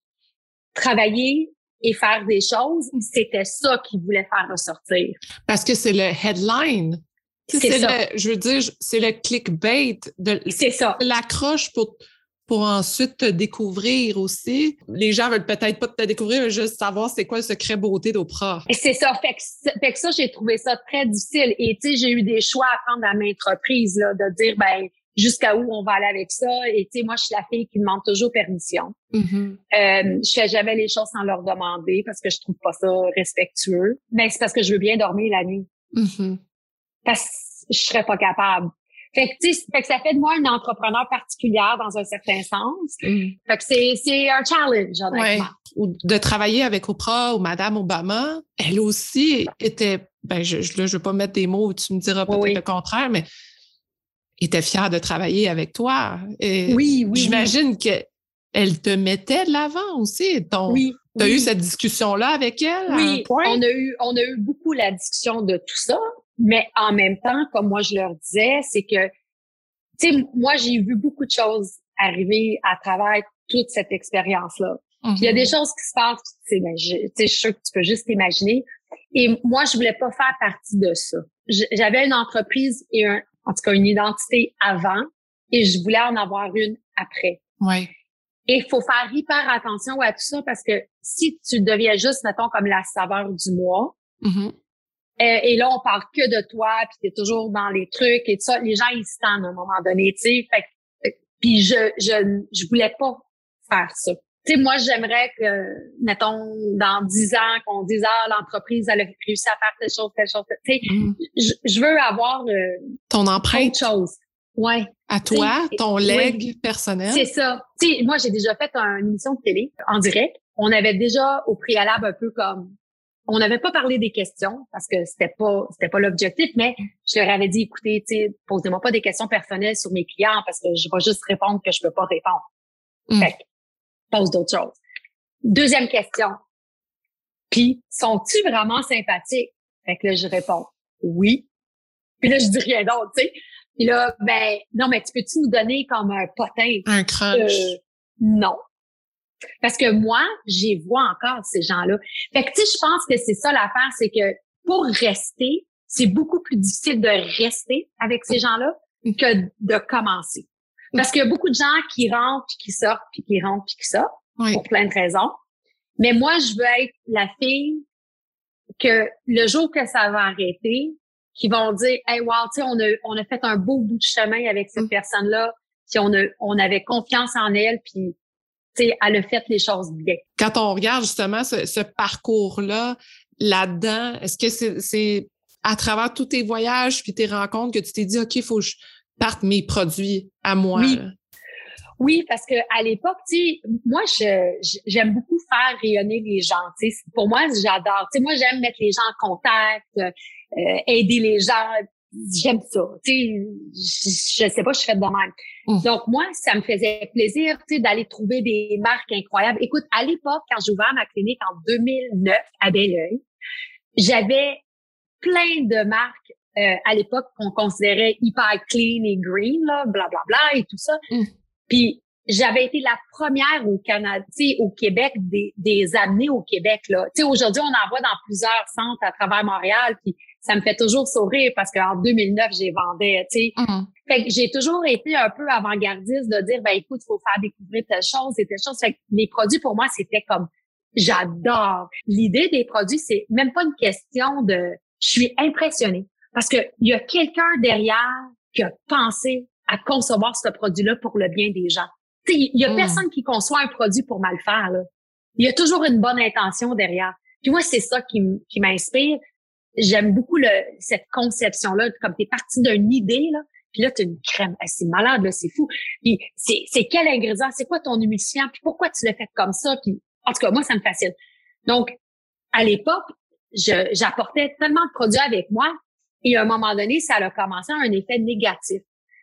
travailler et faire des choses, c'était ça qu'ils voulaient faire ressortir. Parce que c'est le headline. C'est Le, je veux dire, c'est le clickbait. C'est ça. L'accroche pour pour ensuite te découvrir aussi. Les gens veulent peut-être pas te découvrir, juste savoir c'est quoi le secret beauté d'Oprah. C'est ça. Fait que, fait que ça, j'ai trouvé ça très difficile. Et tu sais, j'ai eu des choix à prendre à maintes reprises, là, de dire, ben, jusqu'à où on va aller avec ça. Et tu sais, moi, je suis la fille qui demande toujours permission. Mm-hmm. Euh, je fais jamais les choses sans leur demander parce que je trouve pas ça respectueux. Mais c'est parce que je veux bien dormir la nuit. Mm-hmm. Parce que je serais pas capable. Fait que, fait que ça fait de moi une entrepreneur particulière dans un certain sens. Mm. Fait que c'est, c'est un challenge, honnêtement. Ou de travailler avec Oprah ou Madame Obama, elle aussi était, ben, je, je, là, je veux pas mettre des mots où tu me diras peut-être Oui. le contraire, mais était fière de travailler avec toi. Et Oui, oui. J'imagine que elle te mettait de l'avant aussi. Ton, Oui. T'as oui. eu cette discussion-là avec elle? Oui, on a eu on a eu beaucoup la discussion de tout ça, mais en même temps, comme moi je leur disais, c'est que tu sais moi j'ai vu beaucoup de choses arriver à travers toute cette expérience là. Mhm. Puis il y a des choses qui se passent, tu sais, ben, je, tu sais, je suis sûre que tu peux juste imaginer. Et moi, je voulais pas faire partie de ça. J'avais une entreprise et un, en tout cas une identité avant, et je voulais en avoir une après. Ouais. Et il faut faire hyper attention à tout ça parce que si tu deviens juste, mettons, comme la saveur du mois, Mhm. Euh, et là, on parle que de toi, puis t'es toujours dans les trucs et tout ça, les gens, ils se tendent à un moment donné, tu sais. Fait euh, puis je, je, je voulais pas faire ça. Tu sais, moi, j'aimerais que, mettons, dans dix ans, qu'on dise, ah, l'entreprise, elle a réussi à faire telle chose, telle chose, tu sais. Mhm. Je, veux avoir euh, Ton empreinte? autre chose. Ouais. à toi, ton leg personnel? C'est ça. Tu sais, moi, j'ai déjà fait une émission de télé en direct. On avait déjà au préalable un peu comme on n'avait pas parlé des questions parce que c'était pas c'était pas l'objectif, mais je leur avais dit écoutez, posez-moi pas des questions personnelles sur mes clients parce que je vais juste répondre que je peux pas répondre. Mm. Fait que, pose d'autres choses. Deuxième question. Puis, sont-ils vraiment sympathiques? Fait que là, je réponds oui. Puis là, je dis rien d'autre, tu sais. Puis là, ben, non, mais tu peux-tu nous donner comme un potin? Un crunch? Euh, non. Parce que moi, j'y vois encore ces gens-là. Fait que, tu sais, je pense que c'est ça l'affaire, c'est que pour rester, c'est beaucoup plus difficile de rester avec ces gens-là que de commencer. Parce qu'il y a beaucoup de gens qui rentrent, puis qui sortent, puis qui rentrent, puis qui sortent, oui. pour plein de raisons. Mais moi, je veux être la fille que le jour que ça va arrêter, qui vont dire, hey, wow, tu sais, on a, on a fait un beau bout de chemin avec cette Mm. personne-là, puis on a, on avait confiance en elle, puis, elle a fait les choses bien. Quand on regarde justement ce, ce parcours-là, là-dedans, est-ce que c'est, c'est à travers tous tes voyages puis tes rencontres que tu t'es dit, OK, il faut que je parte mes produits à moi? Oui. là? Oui, parce que à l'époque, tu sais, moi, je, j'aime beaucoup faire rayonner les gens. Tu sais, pour moi, j'adore. Tu sais, moi, j'aime mettre les gens en contact, euh, aider les gens. J'aime ça. Tu sais, je, je sais pas, je fais de même. Mm. Donc moi, ça me faisait plaisir, tu sais, d'aller trouver des marques incroyables. Écoute, à l'époque, quand j'ai ouvert ma clinique en 2009 à Belleuil, j'avais plein de marques euh, à l'époque qu'on considérait hyper clean et green, là, bla bla bla et tout ça. Mm. Puis j'avais été la première au Canada, au Québec, des, des amener au Québec là. Tu sais, aujourd'hui, on en voit dans plusieurs centres à travers Montréal, puis ça me fait toujours sourire parce qu'en 2009, j'ai vendais, tu sais. Mhm. Fait que j'ai toujours été un peu avant-gardiste de dire, ben écoute, il faut faire découvrir telle chose et telle chose. Fait que les produits, pour moi, c'était comme, j'adore. L'idée des produits, c'est même pas une question de, je suis impressionnée parce que il y a quelqu'un derrière qui a pensé à concevoir ce produit-là pour le bien des gens. Tu sais, il y a Mm. personne qui conçoit un produit pour mal faire, là. Il y a toujours une bonne intention derrière. Puis moi, c'est ça qui m'inspire. J'aime beaucoup le, cette conception-là, comme t'es parti d'une idée, là, puis là, tu as une crème. Ah, c'est malade, là, c'est fou. Puis c'est, c'est quel ingrédient? C'est quoi ton humidifiant? Puis pourquoi tu l'as fait comme ça? Puis en tout cas, moi, ça me fascine. Donc, à l'époque, je, j'apportais tellement de produits avec moi et à un moment donné, ça a commencé à un effet négatif.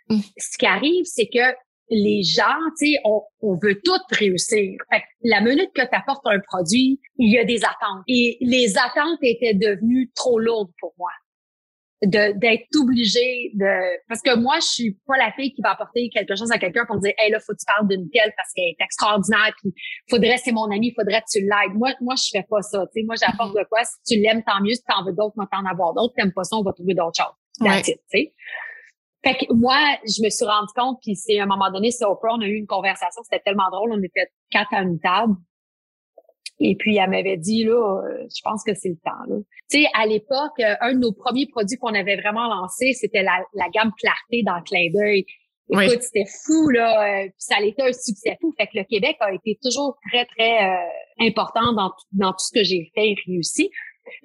Mm. Ce qui arrive, c'est que les gens, tu sais, on, on veut tout réussir. Fait que la minute que tu apportes un produit, il y a des attentes. Et les attentes étaient devenues trop lourdes pour moi. De, d'être obligée de, parce que moi, je suis pas la fille qui va apporter quelque chose à quelqu'un pour dire, hey, là, faut que tu parles d'une telle parce qu'elle est extraordinaire puis faudrait, c'est mon ami, faudrait que tu l'aides. Moi, moi, je fais pas ça, tu sais. Moi, j'apporte de quoi. Si tu l'aimes, tant mieux. Si t'en veux d'autres, moi, t'en avoir d'autres. T'aimes pas ça, on va trouver d'autres choses. That's Ouais. it. Fait que moi, je me suis rendu compte, puis c'est à un moment donné, c'est Oprah, on a eu une conversation, c'était tellement drôle, on était quatre à une table. Et puis, elle m'avait dit, là, euh, je pense que c'est le temps, là. Tu sais, à l'époque, euh, un de nos premiers produits qu'on avait vraiment lancé, c'était la, la gamme Clarté dans le clin d'œil. Écoute, c'était fou, là. Euh, ça a été un succès fou. Fait que le Québec a été toujours très, très euh, important dans, dans tout ce que j'ai fait et réussi.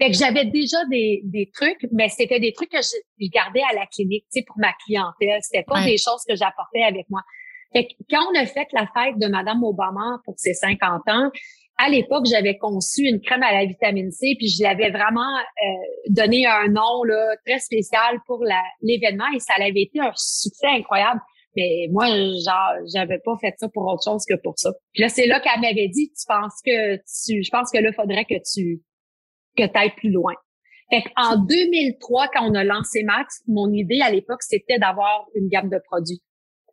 Fait que j'avais déjà des, des trucs, mais c'était des trucs que je, gardais à la clinique, tu sais, pour ma clientèle. C'était pas des choses que j'apportais avec moi. Fait que quand on a fait la fête de Madame Obama pour ses 50 ans, à l'époque, j'avais conçu une crème à la vitamine C, puis je l'avais vraiment euh, donné un nom là, très spécial pour l'événement et ça avait été un succès incroyable. Mais moi, genre, j'avais pas fait ça pour autre chose que pour ça. Puis là, c'est là qu'elle m'avait dit, tu penses que tu, je pense que là, faudrait que tu, que ailles plus loin. Fait en 2003, quand on a lancé Max, mon idée à l'époque, c'était d'avoir une gamme de produits.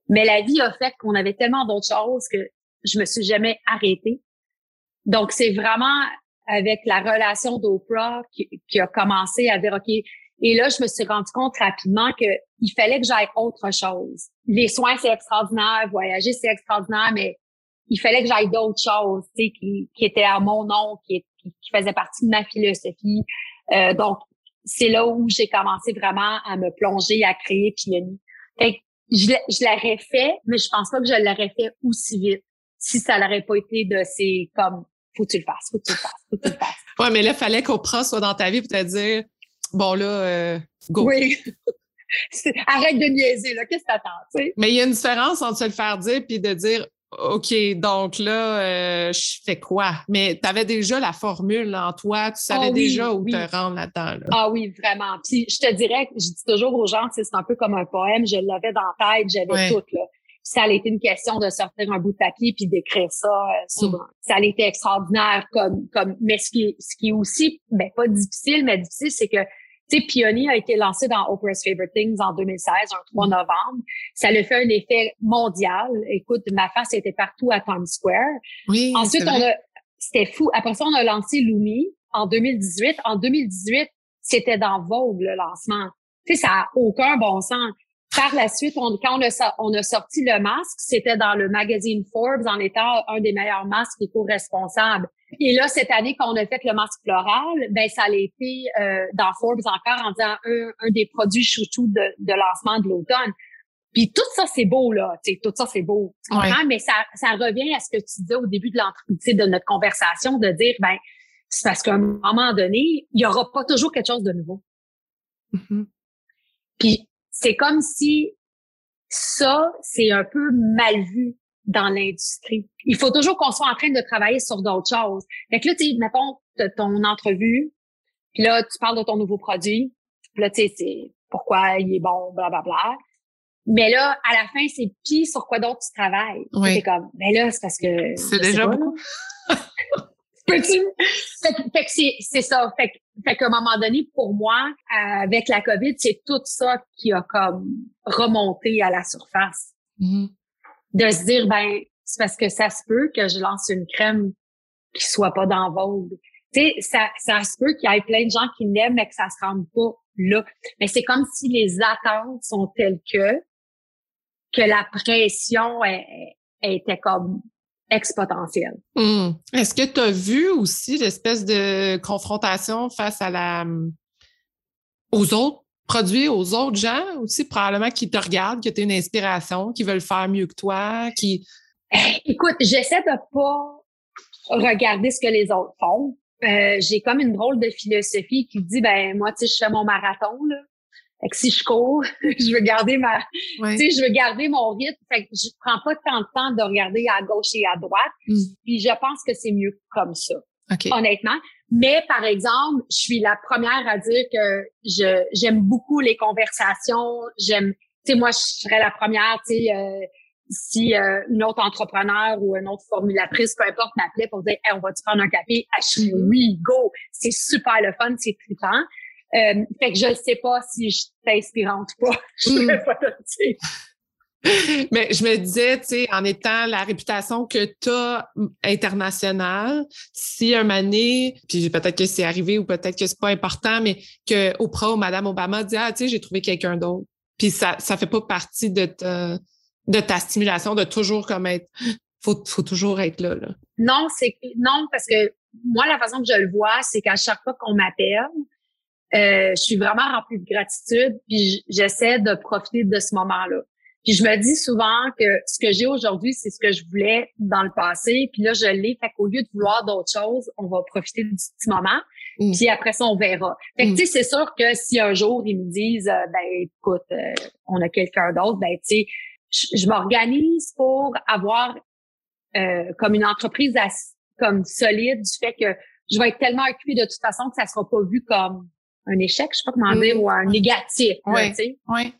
Mais la vie a fait qu'on avait tellement d'autres choses que je me suis jamais arrêtée. Donc, c'est vraiment avec la relation d'Oprah qui, qui, a commencé à dire, OK, et là, je me suis rendu compte rapidement qu'il fallait que j'aille autre chose. Les soins, c'est extraordinaire, voyager, c'est extraordinaire, mais il fallait que j'aille d'autres choses, tu sais, qui, qui étaient à mon nom, qui, qui faisaient partie de ma philosophie. Euh, donc, c'est là où j'ai commencé vraiment à me plonger, à créer Pioni. Fait je, je l'aurais fait, mais je pense pas que je l'aurais fait aussi vite si ça n'aurait pas été de ces comme faut que tu le fasses, faut que tu le fasses, faut que tu le fasses. ouais, mais là, il fallait qu'Oprah soit dans ta vie pour te dire bon là, euh, go. Oui. Arrête de niaiser, là. Qu'est-ce que t'attends, tu sais? Mais il y a une différence entre se le faire dire puis de dire OK, donc là, euh, je fais quoi? Mais tu avais déjà la formule en toi, tu savais ah déjà où te rendre là-dedans. Ah oui, vraiment. Puis je te dirais, je dis toujours aux gens, c'est un peu comme un poème, je l'avais dans la tête, j'avais tout. Là ça a été une question de sortir un bout de papier puis d'écrire ça euh, souvent. Mm. Ça a été extraordinaire comme comme mais ce qui ce qui est aussi ben pas difficile mais difficile c'est que tu sais Peony a été lancé dans Oprah's Favorite Things en 2016 un 3 mm. novembre. Ça a fait un effet mondial. Écoute, ma face était partout à Times Square. Oui, Ensuite on a c'était fou. Après ça on a lancé Lumi en 2018. En 2018, c'était dans Vogue le lancement. Tu sais ça a aucun bon sens. Par la suite, on, quand on a, on a sorti le masque, c'était dans le magazine Forbes en étant un des meilleurs masques éco-responsables. Et là, cette année, quand on a fait le masque floral, ben ça a été euh, dans Forbes encore en disant un, des produits chouchou de, de lancement de l'automne. Puis tout ça, c'est beau, là. sais, tout ça, c'est beau. Tu comprends? Mais ça, ça revient à ce que tu disais au début de l'entreprise, de notre conversation, de dire, ben, c'est parce qu'à un moment donné, il y aura pas toujours quelque chose de nouveau. Mm-hmm. Puis c'est comme si ça, c'est un peu mal vu dans l'industrie. Il faut toujours qu'on soit en train de travailler sur d'autres choses. Fait que là, tu sais, mettons ton entrevue, puis là, tu parles de ton nouveau produit, puis là, tu sais, c'est pourquoi il est bon, blablabla. Bla, bla. Mais là, à la fin, c'est pis sur quoi d'autre tu travailles? Oui. C'est comme, ben là, c'est parce que... C'est déjà beaucoup. Peux-tu? Fait, fait, que c'est ça. Fait, fait qu'à un moment donné, pour moi, avec la COVID, c'est tout ça qui a comme remonté à la surface. Mm-hmm. De se dire, ben, c'est parce que ça se peut que je lance une crème qui soit pas dans Vogue. Tu sais, ça, ça se peut qu'il y ait plein de gens qui l'aiment, mais que ça se rende pas là. Mais c'est comme si les attentes sont telles que, que la pression était comme exponentielle. Hmm. Est-ce que tu as vu aussi l'espèce de confrontation face à la aux autres produits, aux autres gens aussi, probablement qui te regardent, qui ont une inspiration, qui veulent faire mieux que toi, qui. Eh, écoute, j'essaie de pas regarder ce que les autres font. Euh, j'ai comme une drôle de philosophie qui dit ben moi tu sais je fais mon marathon là fait que si je cours, je veux garder ma, tu sais, je veux garder mon rythme. Fait que je prends pas tant de temps de regarder à gauche et à droite. Mm. Puis je pense que c'est mieux comme ça. Honnêtement. Mais par exemple, je suis la première à dire que je j'aime beaucoup les conversations. J'aime, tu sais, moi je serais la première, tu sais. Euh, si euh, une autre entrepreneur ou une autre formulatrice, peu importe, m'appelait pour dire hey, on va-tu prendre un café? Ah, je suis mm-hmm. oui, go! C'est super le fun, c'est trippant. Euh, fait que je ne sais pas si je suis inspirante ou pas. je ne hmm. pas Mais je me disais, tu sais, en étant la réputation que tu as internationale, si un année, puis peut-être que c'est arrivé ou peut-être que c'est pas important, mais que Oprah ou Madame Obama dit, ah, tu sais, j'ai trouvé quelqu'un d'autre. Puis ça, ça fait pas partie de ta, de ta stimulation de toujours comme être, faut, faut toujours être là, là. Non, c'est, non, parce que moi, la façon que je le vois, c'est qu'à chaque fois qu'on m'appelle, euh, je suis vraiment remplie de gratitude, puis j'essaie de profiter de ce moment-là. Puis je me dis souvent que ce que j'ai aujourd'hui, c'est ce que je voulais dans le passé. Puis là, je l'ai. Fait qu'au lieu de vouloir d'autres choses, on va profiter du petit moment. Mm. Puis après ça, on verra. Fait que mm. tu sais, c'est sûr que si un jour ils me disent, euh, ben écoute, euh, on a quelqu'un d'autre, ben tu sais, je, m'organise pour avoir euh, comme une entreprise comme solide du fait que je vais être tellement occupée de toute façon que ça sera pas vu comme un échec, je sais pas comment dire, ou un négatif. Oui. Ouais.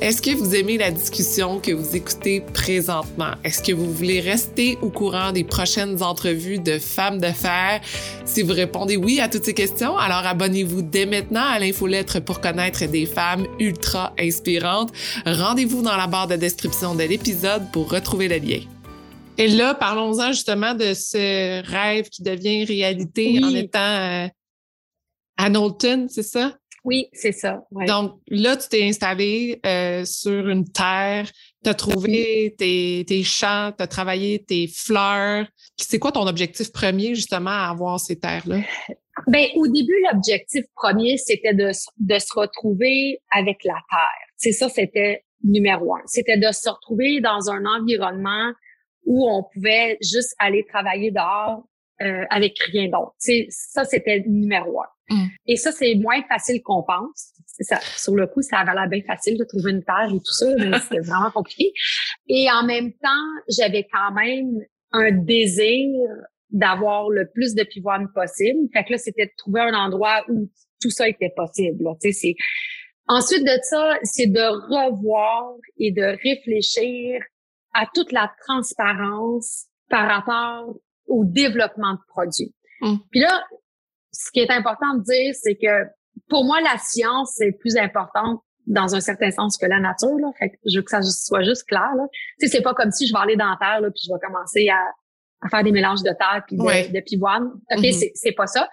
Est-ce que vous aimez la discussion que vous écoutez présentement? Est-ce que vous voulez rester au courant des prochaines entrevues de femmes d'affaires? Si vous répondez oui à toutes ces questions, alors abonnez-vous dès maintenant à l'infolettre pour connaître des femmes ultra inspirantes. Rendez-vous dans la barre de description de l'épisode pour retrouver le lien. Et là, parlons-en justement de ce rêve qui devient réalité en étant euh, à Knowlton, c'est ça? Oui, c'est ça. Donc là, tu t'es installé euh, sur une terre, tu as trouvé tes, tes champs, tu as travaillé tes fleurs. C'est quoi ton objectif premier justement à avoir ces terres-là? Ben, au début, l'objectif premier, c'était de, de se retrouver avec la terre. C'est ça, c'était numéro un. C'était de se retrouver dans un environnement où on pouvait juste aller travailler dehors euh, avec rien d'autre. Ça, c'était numéro un. Mm. Et ça, c'est moins facile qu'on pense. Ça, sur le coup, ça avait l'air bien facile de trouver une terre et tout ça, mais c'était vraiment compliqué. Et en même temps, j'avais quand même un désir d'avoir le plus de pivoine possible. Fait que là, c'était de trouver un endroit où tout ça était possible. C'est... Ensuite de ça, c'est de revoir et de réfléchir à toute la transparence par rapport au développement de produits. Mm. Puis là, ce qui est important de dire, c'est que pour moi, la science est plus importante dans un certain sens que la nature. Là. Fait que je veux que ça soit juste clair. Là. Tu sais, c'est pas comme si je vais aller dans la terre là, puis je vais commencer à, à faire des mélanges de terre puis de, de pivoine. OK, mm-hmm. c'est pas ça.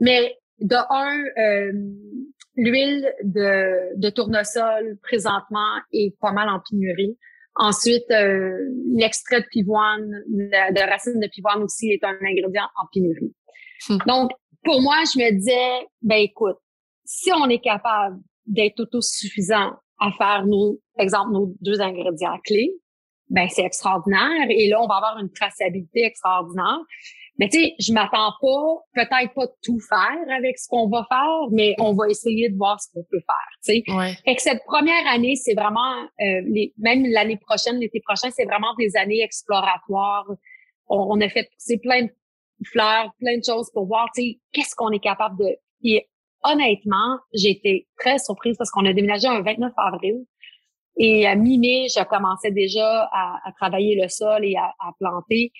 Mais de un, euh, l'huile de, de tournesol présentement est pas mal en pénurie. Ensuite, euh, l'extrait de pivoine, de, de racine de pivoine aussi est un ingrédient en pénurie. Hmm. Donc, pour moi, je me disais, ben écoute, si on est capable d'être autosuffisant à faire nos, exemple, nos deux ingrédients clés, ben c'est extraordinaire. Et là, on va avoir une traçabilité extraordinaire. Mais tu sais, je m'attends pas, peut-être pas tout faire avec ce qu'on va faire, mais on va essayer de voir ce qu'on peut faire. Tu sais, ouais. fait que cette première année, c'est vraiment, euh, les, même l'année prochaine, l'été prochain, c'est vraiment des années exploratoires. On, on a fait pousser plein de fleurs, plein de choses pour voir, tu sais, qu'est-ce qu'on est capable de. Et honnêtement, j'ai été très surprise parce qu'on a déménagé un 29 avril. Et à mi-mai, je commençais déjà à, à, travailler le sol et à, à planter.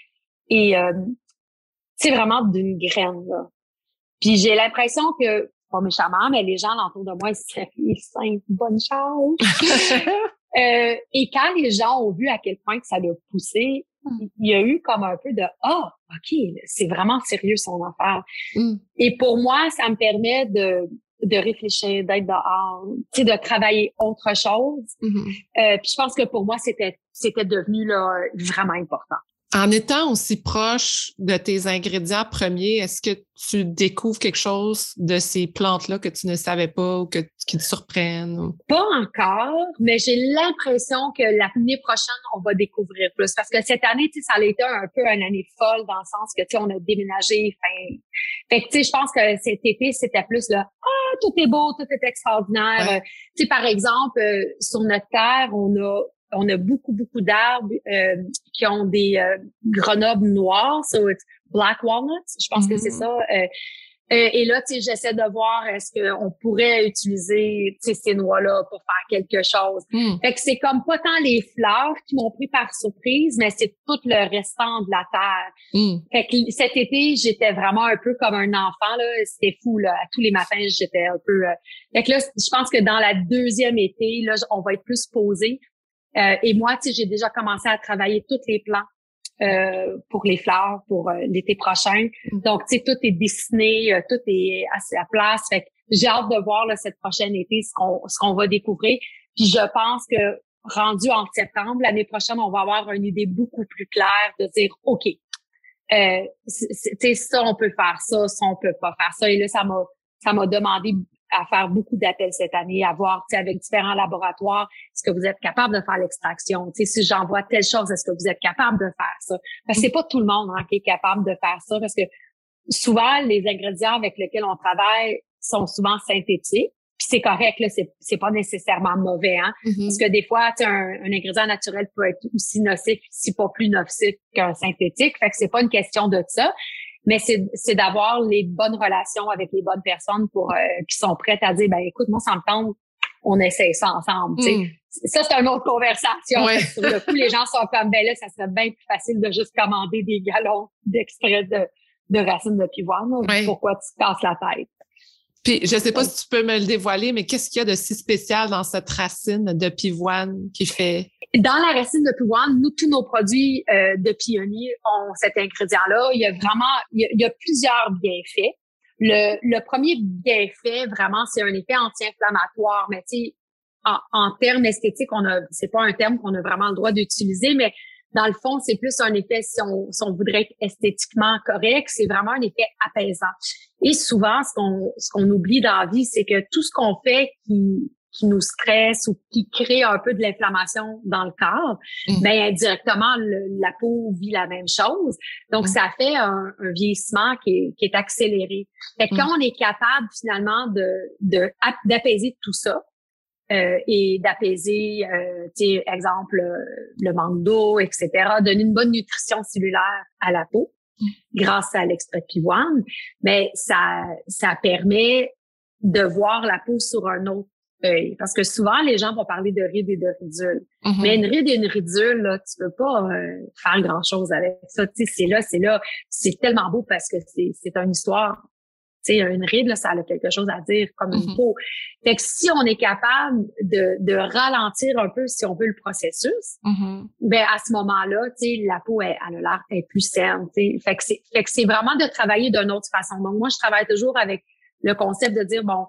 Et euh, c'est vraiment d'une graine. Là. Puis j'ai l'impression que, pas méchamment, mais les gens autour de moi, ils se disent bonne chance. euh, et quand les gens ont vu à quel point que ça a poussé, hmm. il y a eu comme un peu de ah ok c'est vraiment sérieux son affaire mm. et pour moi ça me permet de de réfléchir d'être dehors tu sais de travailler autre chose mm-hmm. euh, puis je pense que pour moi c'était c'était devenu là vraiment important en étant aussi proche de tes ingrédients premiers, est-ce que tu découvres quelque chose de ces plantes-là que tu ne savais pas ou que, qui te surprennent? Pas encore, mais j'ai l'impression que l'année prochaine, on va découvrir plus. Parce que cette année, ça a été un peu une année folle dans le sens que, tu sais, on a déménagé. Fin... Fait que, tu sais, je pense que cet été, c'était plus là, ah, tout est beau, tout est extraordinaire. Tu sais, par exemple, euh, sur notre terre, on a on a beaucoup, beaucoup d'arbres euh, qui ont des euh, grenobes noires, so it's black walnuts, je pense que c'est mm-hmm. ça. Euh, et là, tu sais, j'essaie de voir est-ce qu'on pourrait utiliser ces noix-là pour faire quelque chose. Mm. Fait que c'est comme pas tant les fleurs qui m'ont pris par surprise, mais c'est tout le restant de la terre. Mm. Fait que cet été, j'étais vraiment un peu comme un enfant là. C'était fou là. Tous les matins, j'étais un peu. Fait que là, je pense que dans la deuxième été, là, on va être plus posé. Euh, et moi, tu sais, j'ai déjà commencé à travailler tous les plans euh, pour les fleurs pour euh, l'été prochain. Mm. Donc, tu sais, tout est dessiné, tout est à sa place. Fait que j'ai hâte de voir là, cette prochaine été ce qu'on ce qu'on va découvrir. Puis je pense que rendu en septembre, l'année prochaine, on va avoir une idée beaucoup plus claire de dire, OK, euh, tu sais, ça, on peut faire ça, ça, on peut pas faire ça. Et là, ça m'a ça m'a demandé à faire beaucoup d'appels cette année, à voir avec différents laboratoires, est-ce que vous êtes capable de faire l'extraction? Si j'envoie telle chose, est-ce que vous êtes capable de faire ça? Parce que c'est pas tout le monde hein, qui est capable de faire ça parce que souvent, les ingrédients avec lesquels on travaille sont souvent synthétiques. Puis c'est correct, là, c'est, c'est pas nécessairement mauvais, hein? Mm-hmm. Parce que des fois, un, un ingrédient naturel peut être aussi nocif, si pas plus nocif qu'un synthétique. Fait que c'est pas une question de ça mais c'est d'avoir les bonnes relations avec les bonnes personnes pour euh, qui sont prêtes à dire ben écoute moi ça me tente on essaie ça ensemble mm. ça c'est une autre conversation. Sur le coup les gens sont comme ben là ça serait bien plus facile de juste commander des galons d'extrait de, de racines de pivoine pourquoi tu te casses la tête? Puis, je sais pas si tu peux me le dévoiler, mais qu'est-ce qu'il y a de si spécial dans cette racine de pivoine qui fait? Dans la racine de pivoine, nous, tous nos produits euh, de pionnier ont cet ingrédient-là. Il y a vraiment, il y a, plusieurs bienfaits. Le, le, premier bienfait, vraiment, c'est un effet anti-inflammatoire. Mais tu sais, en, en termes esthétiques, on a, c'est pas un terme qu'on a vraiment le droit d'utiliser, mais dans le fond, c'est plus un effet, si on, si on voudrait être esthétiquement correct, c'est vraiment un effet apaisant. Et souvent, ce qu'on ce qu'on oublie dans la vie, c'est que tout ce qu'on fait qui qui nous stresse ou qui crée un peu de l'inflammation dans le corps, mmh. ben indirectement la peau vit la même chose. Donc mmh. ça fait un, un vieillissement qui est, qui est accéléré. Fait que mmh. quand on est capable finalement de d'apaiser tout ça, euh, et d'apaiser, euh, exemple, le manque d'eau, etc., donner une bonne nutrition cellulaire à la peau grâce à l'extrait pivoine, mais ça, ça permet de voir la peau sur un autre œil. Parce que souvent, les gens vont parler de rides et de ridules. Mm-hmm. Mais une ride et une ridule, là, tu peux pas euh, faire grand-chose avec ça. C'est là, c'est là. C'est tellement beau parce que c'est une histoire sais, une ride, là, ça a quelque chose à dire comme une mm-hmm. peau. Fait que si on est capable de, de ralentir un peu, si on veut, le processus, mm-hmm. ben à ce moment-là, tu sais, la peau, elle, elle a l'air est plus saine. Fait que c'est, fait que c'est vraiment de travailler d'une autre façon. Donc moi, je travaille toujours avec le concept de dire bon,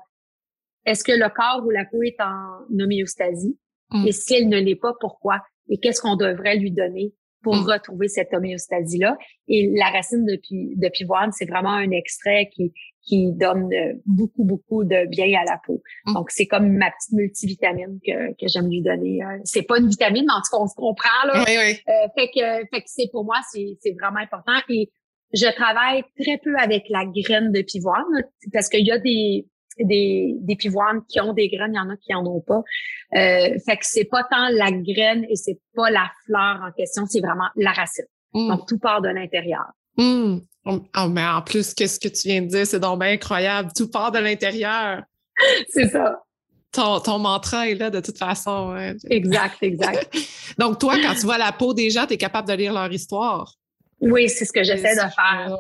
est-ce que le corps ou la peau est en homéostasie? Mm. et si elle ne l'est pas, pourquoi? Et qu'est-ce qu'on devrait lui donner pour retrouver cette homéostasie-là? Et la racine de, de pivoine, c'est vraiment un extrait qui, qui donne euh, beaucoup, beaucoup de bien à la peau. Mm. Donc, c'est comme ma petite multivitamine que, que j'aime lui donner. Euh, c'est pas une vitamine, mais en tout cas, on se comprend. Là. Oui, oui. Euh, fait que, fait que c'est pour moi, c'est, c'est vraiment important. Et je travaille très peu avec la graine de pivoine parce qu'il y a des, des, des pivoines qui ont des graines, il y en a qui en ont pas. Euh, fait que c'est pas tant la graine et c'est pas la fleur en question, c'est vraiment la racine. Mm. Donc, tout part de l'intérieur. Mm. Oh, mais en plus, qu'est-ce que tu viens de dire? C'est donc bien incroyable. Tout part de l'intérieur. c'est ça. Ton, ton, mantra est là de toute façon. Exact, exact. donc, toi, quand tu vois la peau des gens, tu es capable de lire leur histoire. Oui, c'est ce que j'essaie de faire.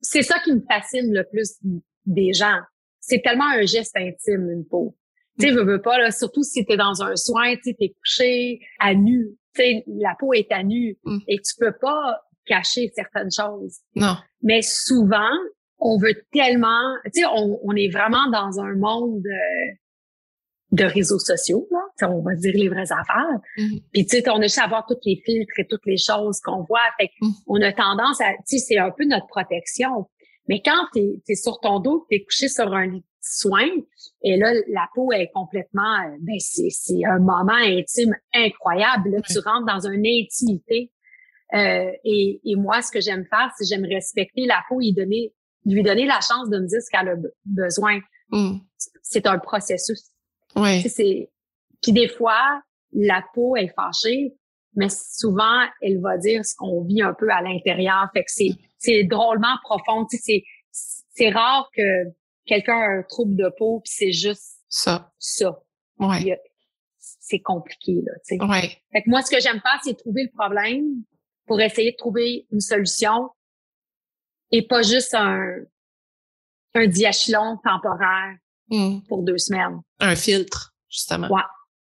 C'est ça qui me fascine le plus des gens. C'est tellement un geste intime, une peau. Tu sais, veux, veux pas, là, surtout si tu es dans un soin, tu es couché à nu. Tu sais, la peau est à nu mm. et tu peux pas cacher certaines choses. Non. Mais souvent, on veut tellement, tu sais, on, on, est vraiment dans un monde euh, de réseaux sociaux, là. on va dire les vraies affaires. Mm-hmm. Puis tu sais, on a juste à voir tous les filtres et toutes les choses qu'on voit. Fait mm-hmm. on a tendance à, tu sais, c'est un peu notre protection. Mais quand tu es, sur ton dos, tu es couché sur un lit de soin, et là, la peau est complètement, euh, ben c'est un moment intime incroyable. Là, Tu rentres dans une intimité euh, et, et, moi, ce que j'aime faire, c'est j'aime respecter la peau et donner, lui donner la chance de me dire ce qu'elle a besoin. Mm. C'est un processus. Oui. C'est puis des fois, la peau est fâchée, mais souvent elle va dire ce qu'on vit un peu à l'intérieur. Fait que c'est c'est drôlement profond. C'est c'est rare que quelqu'un a un trouble de peau puis c'est juste ça. Ça. Ouais. C'est compliqué là. Tu sais. Ouais. Fait que moi, ce que j'aime faire, c'est trouver le problème, pour essayer de trouver une solution et pas juste un, un diachylon temporaire hmm. pour deux semaines. Un filtre, justement.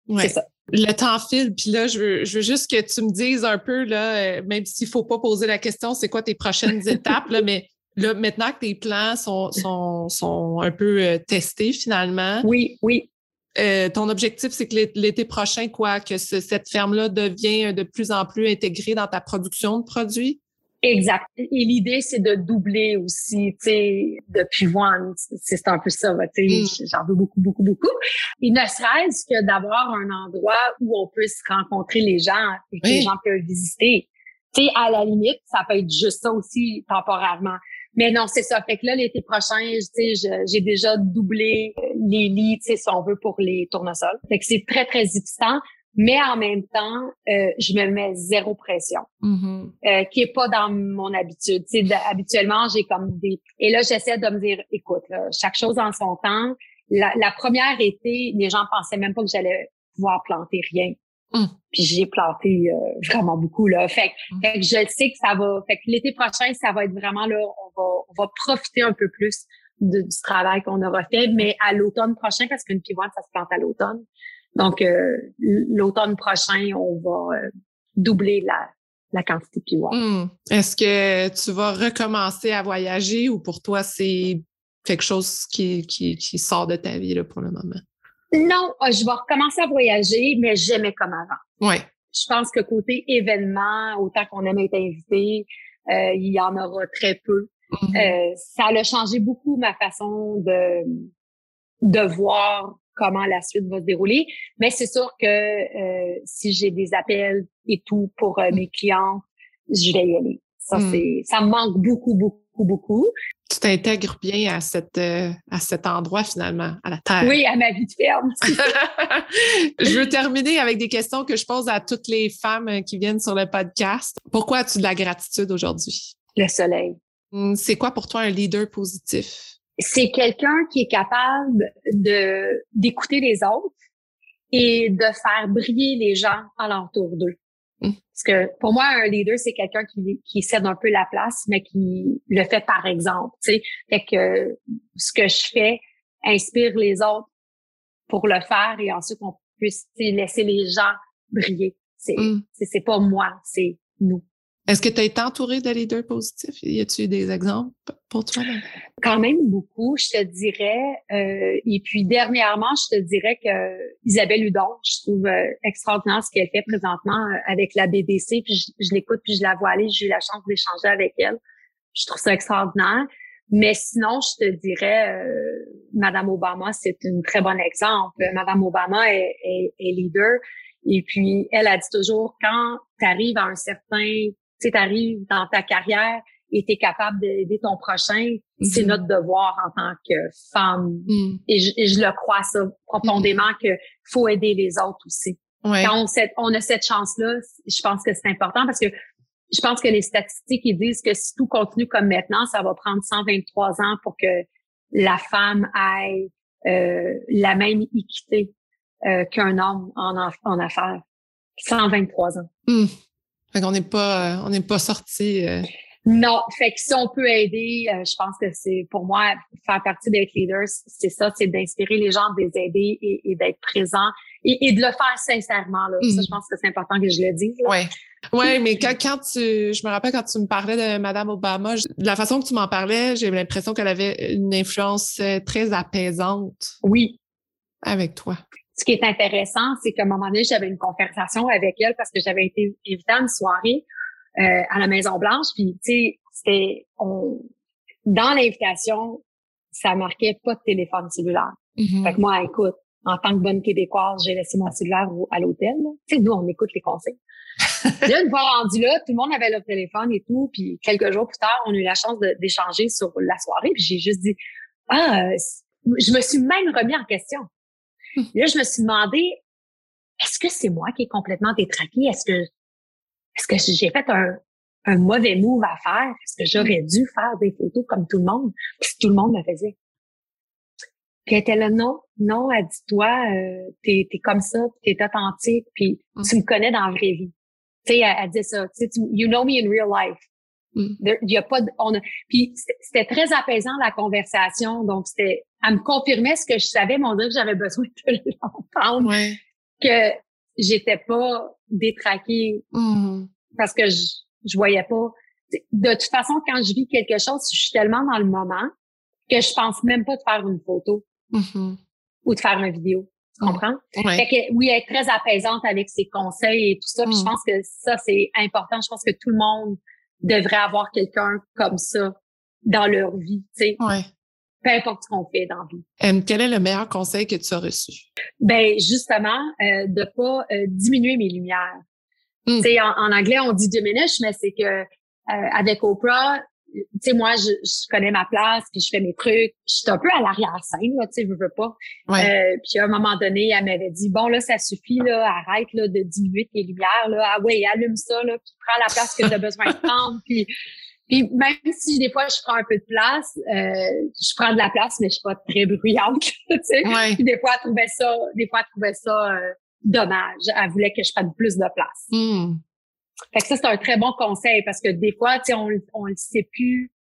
Ouais, c'est ça. Le temps file, puis là, je veux, je veux juste que tu me dises un peu, là, euh, même s'il faut pas poser la question, c'est quoi tes prochaines étapes, là, mais là, maintenant que tes plans sont, sont, sont un peu euh, testés finalement. Oui, oui. Euh, ton objectif, c'est que l'été prochain, quoi, que cette ferme-là devient de plus en plus intégrée dans ta production de produits? Exact. Et l'idée, c'est de doubler aussi, tu sais, depuis one. C'est un peu ça, tu sais. Mm. J'en veux beaucoup, beaucoup, beaucoup. Et ne serait-ce que d'avoir un endroit où on peut se rencontrer les gens et que les gens peuvent visiter. Tu sais, à la limite, ça peut être juste ça aussi temporairement. Mais non, c'est ça. Fait que là, l'été prochain, tu sais, j'ai déjà doublé les lits, tu sais, si on veut, pour les tournesols. Fait que c'est très, très excitant mais en même temps, euh, je me mets zéro pression, mm-hmm. euh, qui est pas dans mon habitude. habituellement, j'ai comme des... Et là, j'essaie de me dire, écoute, chaque chose en son temps. La, la, première été, les gens pensaient même pas que j'allais pouvoir planter rien. Mm. Puis j'ai planté euh, vraiment beaucoup là. Fait, mm. fait, que je sais que ça va. Fait que l'été prochain, ça va être vraiment là. On va, on va profiter un peu plus du travail qu'on aura fait, mais à l'automne prochain, parce qu'une pivoine, ça se plante à l'automne. Donc, euh, l'automne prochain, on va euh, doubler la, la quantité de pivoine. Hmm. Est-ce que tu vas recommencer à voyager ou pour toi, c'est quelque chose qui, qui, qui sort de ta vie là, pour le moment? Non, euh, je vais recommencer à voyager, mais jamais comme avant. Ouais. Je pense que côté événement, autant qu'on aime être invité, il y en aura très peu. Mm-hmm. ça a changé beaucoup ma façon de de voir comment la suite va se dérouler. Mais c'est sûr que euh, si j'ai des appels et tout pour euh, mes clients, je vais y aller. Ça, hmm. c'est, ça me manque beaucoup, beaucoup, beaucoup. Tu t'intègres bien à cette, euh, à cet endroit finalement, à la terre. Oui, à ma vie de ferme. je veux terminer avec des questions que je pose à toutes les femmes qui viennent sur le podcast. Pourquoi as-tu de la gratitude aujourd'hui? Le soleil. Hmm, c'est quoi pour toi un leader positif? c'est quelqu'un qui est capable de d'écouter les autres et de faire briller les gens alentour d'eux. Mmh. Parce que pour moi, un leader, c'est quelqu'un qui, qui cède un peu la place, mais qui le fait par exemple. Tu sais, fait que ce que je fais inspire les autres pour le faire et ensuite on puisse laisser les gens briller. C'est mmh. c'est pas moi, c'est nous. Est-ce que tu as été entourée de leaders positifs? Y a-tu des exemples pour toi? Quand même beaucoup, je te dirais. Euh, et puis dernièrement, je te dirais que Isabelle Hudon, je trouve euh, extraordinaire ce qu'elle fait présentement euh, avec la BDC. Puis je, l'écoute, puis je la vois aller. J'ai eu la chance d'échanger avec elle. Je trouve ça extraordinaire. Mais sinon, je te dirais, euh, Madame Obama, c'est un très bon exemple. Madame Obama est, est, est leader. Et puis, elle a dit toujours, quand tu arrives à un certain tu arrives dans ta carrière et tu es capable d'aider ton prochain, c'est mm-hmm. notre devoir en tant que femme. Mm. Et, je, le crois ça profondément mm. que faut aider les autres aussi. Quand on, on, a cette chance-là, je pense que c'est important parce que je pense que les statistiques ils disent que si tout continue comme maintenant, ça va prendre 123 ans pour que la femme ait euh, la même équité euh, qu'un homme en, en affaires. 123 ans. Mm. Fait qu'on n'est pas, euh, on n'est pas sorti. Euh. Non, fait que si on peut aider, euh, je pense que c'est pour moi faire partie d'être leader, c'est ça, c'est d'inspirer les gens, de les aider et, d'être présent et, de le faire sincèrement. Là. Ça, je mm-hmm. pense que c'est important que je le dise. Oui. Oui, mais quand, quand tu, je me rappelle quand tu me parlais de Madame Obama, de la façon que tu m'en parlais, j'ai l'impression qu'elle avait une influence très apaisante. Oui. Avec toi ce qui est intéressant, c'est qu'à un moment donné, j'avais une conversation avec elle parce que j'avais été invitée à une soirée euh, à la Maison Blanche. Puis, tu sais, c'était dans l'invitation, ça marquait pas de téléphone cellulaire. Mm-hmm. Fait que moi, écoute, en tant que bonne québécoise, j'ai laissé mon cellulaire à l'hôtel. Tu sais, nous, on écoute les conseils. là, une fois rendu là, tout le monde avait leur téléphone et tout. Puis quelques jours plus tard, on a eu la chance d'échanger sur la soirée. Puis j'ai juste dit, ah, je me suis même remis en question. Là, je me suis demandé, est-ce que c'est moi qui est complètement détraquée? Est-ce que, est-ce que j'ai fait un, un mauvais move à faire? Est-ce que j'aurais dû faire des photos comme tout le monde? Puis tout le monde me faisait? Puis elle était là, non, non, elle dit, toi, euh, t'es, es comme ça, t'es authentique, puis mm. tu me connais dans la vraie vie. Tu sais, elle, dit ça, tu sais, you know me in real life. Mm. Il y a pas de, on a, puis c'était très apaisant la conversation, donc c'était, elle me confirmait ce que je savais, mais on dirait que j'avais besoin de l'entendre, que j'étais pas détraquée mm. parce que je, je voyais pas. De toute façon, quand je vis quelque chose, je suis tellement dans le moment que je pense même pas de faire une photo mm-hmm. ou de faire une vidéo. Tu mm. comprends? Fait que, oui, être très apaisante avec ses conseils et tout ça. Puis je pense que ça, c'est important. Je pense que tout le monde devraient avoir quelqu'un comme ça dans leur vie, tu sais. Ouais. Peu importe ce qu'on fait dans la vie. Quel est le meilleur conseil que tu as reçu? Ben justement, euh, de pas euh, diminuer mes lumières. Mm. Tu sais, en, en anglais on dit diminish, mais c'est que euh, avec Oprah, tu sais, moi, je, je connais ma place, puis je fais mes trucs. Je suis un peu à l'arrière-scène, là, tu sais, je veux pas. Ouais. Euh, puis à un moment donné, elle m'avait dit, bon, là, ça suffit, là, arrête là, de diminuer tes lumières, là. Ah ouais, allume ça, là, puis prends la place que tu as besoin de prendre. Puis, puis même si des fois, je prends un peu de place, euh, je prends de la place, mais je suis pas très bruyante, tu sais. Ouais. Puis des fois, elle trouvait ça, des fois, elle trouvait ça euh, dommage. Elle voulait que je prenne plus de place. Hmm. Fait que ça, c'est un très bon conseil parce que des fois, tu sais, on, on le sait plus.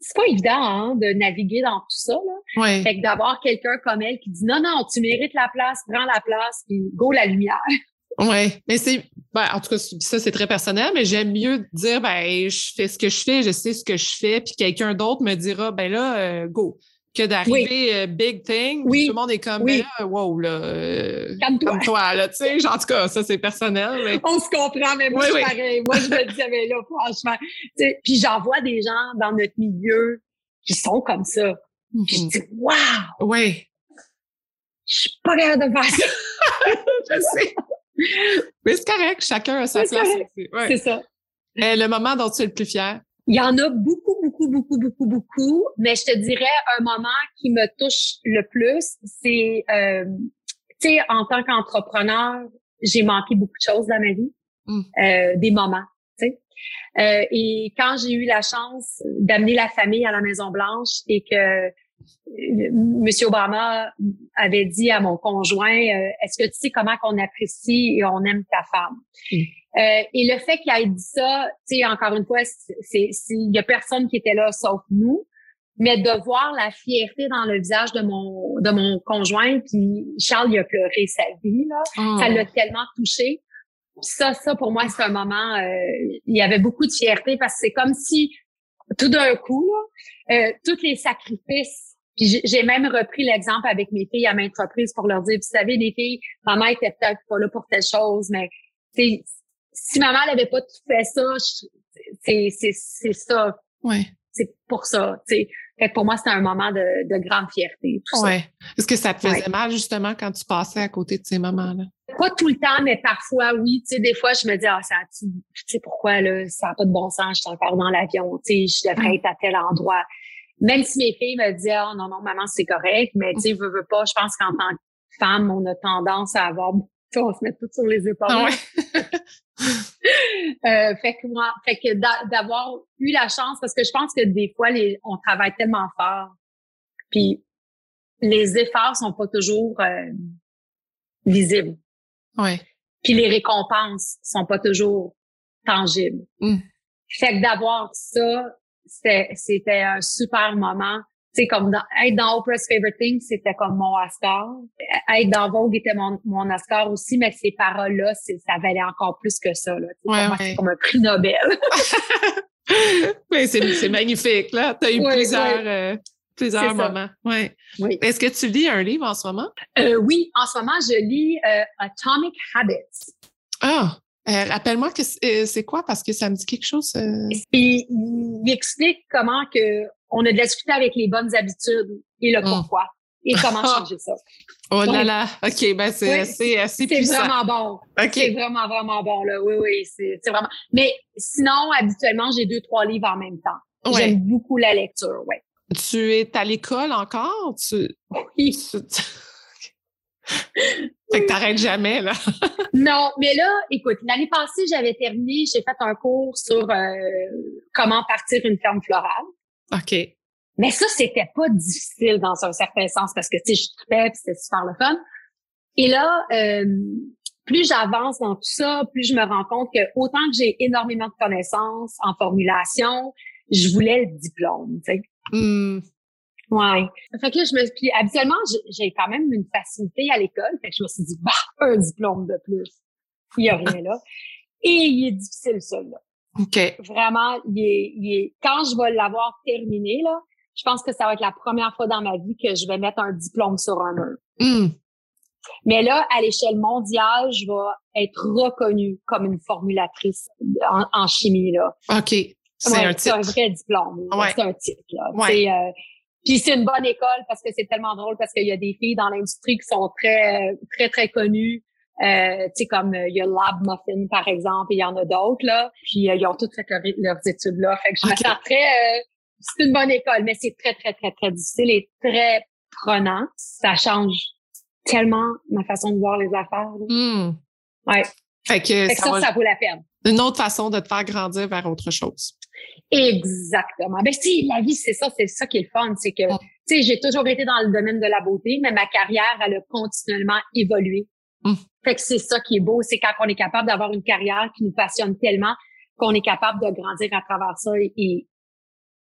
C'est pas évident, hein, de naviguer dans tout ça, là. Fait que d'avoir quelqu'un comme elle qui dit non, non, tu mérites la place, prends la place, puis go la lumière. Ouais. Mais c'est, ben, en tout cas, ça, c'est très personnel, mais j'aime mieux dire, ben, je fais ce que je fais, je sais ce que je fais, puis quelqu'un d'autre me dira, ben là, euh, go. Que d'arriver euh, big thing, Oui. tout le monde est comme, Oui. ben là, wow, là, euh, Calme-toi. comme toi, là, tu sais, en tout cas, ça, c'est personnel, mais On se comprend, mais moi, Oui, je oui. pareil. Moi, je me disais, mais là, franchement. Puis j'en vois des gens dans notre milieu qui sont comme ça. Puis je Mhm. dis, waouh, ouais, je suis pas capable de faire ça. je sais. Mais c'est correct, chacun a sa place. Ouais. C'est ça. Euh, le moment dont tu es le plus fier? Il y en a beaucoup, beaucoup, beaucoup, beaucoup, beaucoup, mais je te dirais un moment qui me touche le plus, c'est, euh, tu sais, en tant qu'entrepreneur, j'ai manqué beaucoup de choses dans ma vie, Mm. euh, des moments, tu sais. Euh, et quand j'ai eu la chance d'amener la famille à la Maison Blanche et que euh, Monsieur Obama avait dit à mon conjoint, euh, est-ce que tu sais comment qu'on apprécie et on aime ta femme? Mm. Euh, et le fait qu'il ait dit ça, tu sais, encore une fois, c'est, il y a personne qui était là sauf nous, mais de voir la fierté dans le visage de mon de mon conjoint, puis Charles il a pleuré sa vie là, Oh. ça l'a tellement touché. Ça, ça pour moi c'est un moment, euh, il y avait beaucoup de fierté parce que c'est comme si tout d'un coup, là, euh, tous les sacrifices. Puis j'ai même repris l'exemple avec mes filles à maintes reprises pour leur dire, vous savez, les filles, maman était peut-être pas là pour telle chose, mais si maman n'avait pas tout fait ça, c'est c'est c'est ça, Ouais, c'est pour ça. tu sais. Fait que pour moi, c'était un moment de, de grande fierté. Tout ça. ouais. Est-ce que ça te faisait Ouais. mal, justement, quand tu passais à côté de ces moments-là? Pas tout le temps, mais parfois, oui. Tu sais, des fois, je me dis, ah, ça, tu sais pourquoi, là, ça n'a pas de bon sens, je suis encore dans l'avion, tu sais, je devrais être à tel endroit. Même si mes filles me disent, ah, non, non, maman, c'est correct, mais tu sais, veux, veux pas, je pense qu'en tant que femme, on a tendance à avoir, on se met tout sur les épaules. Ah ouais? Euh, fait que moi, fait que d'a- d'avoir eu la chance, parce que je pense que des fois, les, on travaille tellement fort, puis les efforts sont pas toujours euh, visibles, Ouais. puis les récompenses sont pas toujours tangibles. Mm. Fait que d'avoir ça, c'était c'était un super moment. Sais, comme dans, être dans Oprah's Favorite Thing, c'était comme mon Oscar. Être dans Vogue était mon, mon Oscar aussi, mais ces paroles-là, c'est- ça valait encore plus que ça. Là. Ouais, ouais. c'est comme un prix Nobel. Mais c'est c'est magnifique, là. Tu as eu Ouais, plusieurs, euh, plusieurs C'est moments. Ouais. Oui. Est-ce que tu lis un livre en ce moment? Euh, oui, en ce moment, je lis euh, Atomic Habits. Ah! euh, Rappelle-moi que c'est c'est quoi? Parce que ça me dit quelque chose. euh. Puis il explique comment que on a difficulté avec les bonnes habitudes et le Mm. pourquoi et comment changer ça. Oh là là! OK, ben c'est Oui. assez, assez C'est puissant. vraiment bon. C'est OK. vraiment, vraiment bon, là. Oui, oui, c'est c'est vraiment. Mais sinon, habituellement, j'ai deux, trois livres en même temps. Ouais. J'aime beaucoup la lecture, ouais. Tu es à l'école encore? Tu, Oui. tu- fait que t'arrêtes jamais, là. Non, mais là, écoute, l'année passée, j'avais terminé, j'ai fait un cours sur euh, comment partir une ferme florale. OK. Mais ça, c'était pas difficile dans un certain sens parce que, tu sais, je tripais puis c'était super le fun. Et là, euh, plus j'avance dans tout ça, plus je me rends compte que autant que j'ai énormément de connaissances en formulation, je voulais le diplôme, tu sais. Hmm. Ouais. Fait que là, je me puis habituellement, j'ai- quand même une facilité à l'école. Fait que je me suis dit, bah, un diplôme de plus. Il y a rien là. Et il est difficile, celui-là. OK. Vraiment, il est, il est, quand je vais l'avoir terminé, là, je pense que ça va être la première fois dans ma vie que je vais mettre un diplôme sur un mur. Hmm. Mais là, à l'échelle mondiale, je vais être reconnue comme une formulatrice en, en chimie, là. OK. C'est un titre. C'est un vrai diplôme. Ouais. C'est un titre. Là. Ouais. Euh, puis c'est une bonne école parce que c'est tellement drôle parce qu'il y a des filles dans l'industrie qui sont très, très, très connues. Euh, tu sais, comme euh, il y a Lab Muffin, par exemple, et il y en a d'autres, là. Puis euh, ils ont toutes fait leur- leurs études là. Fait que je me sens très... euh, c'est une bonne école, mais c'est très, très, très, très difficile et très prenant. Ça change tellement ma façon de voir les affaires. Hmm. Ouais. Fait que, Fait que ça ça, va- ça vaut la peine. une autre façon de te faire grandir vers autre chose. Exactement. Ben si, la vie, c'est ça, c'est ça qui est le fun, c'est que, tu sais, j'ai toujours été dans le domaine de la beauté, mais ma carrière, elle a continuellement évolué. Mm. Fait que c'est ça qui est beau, c'est quand on est capable d'avoir une carrière qui nous passionne tellement qu'on est capable de grandir à travers ça et,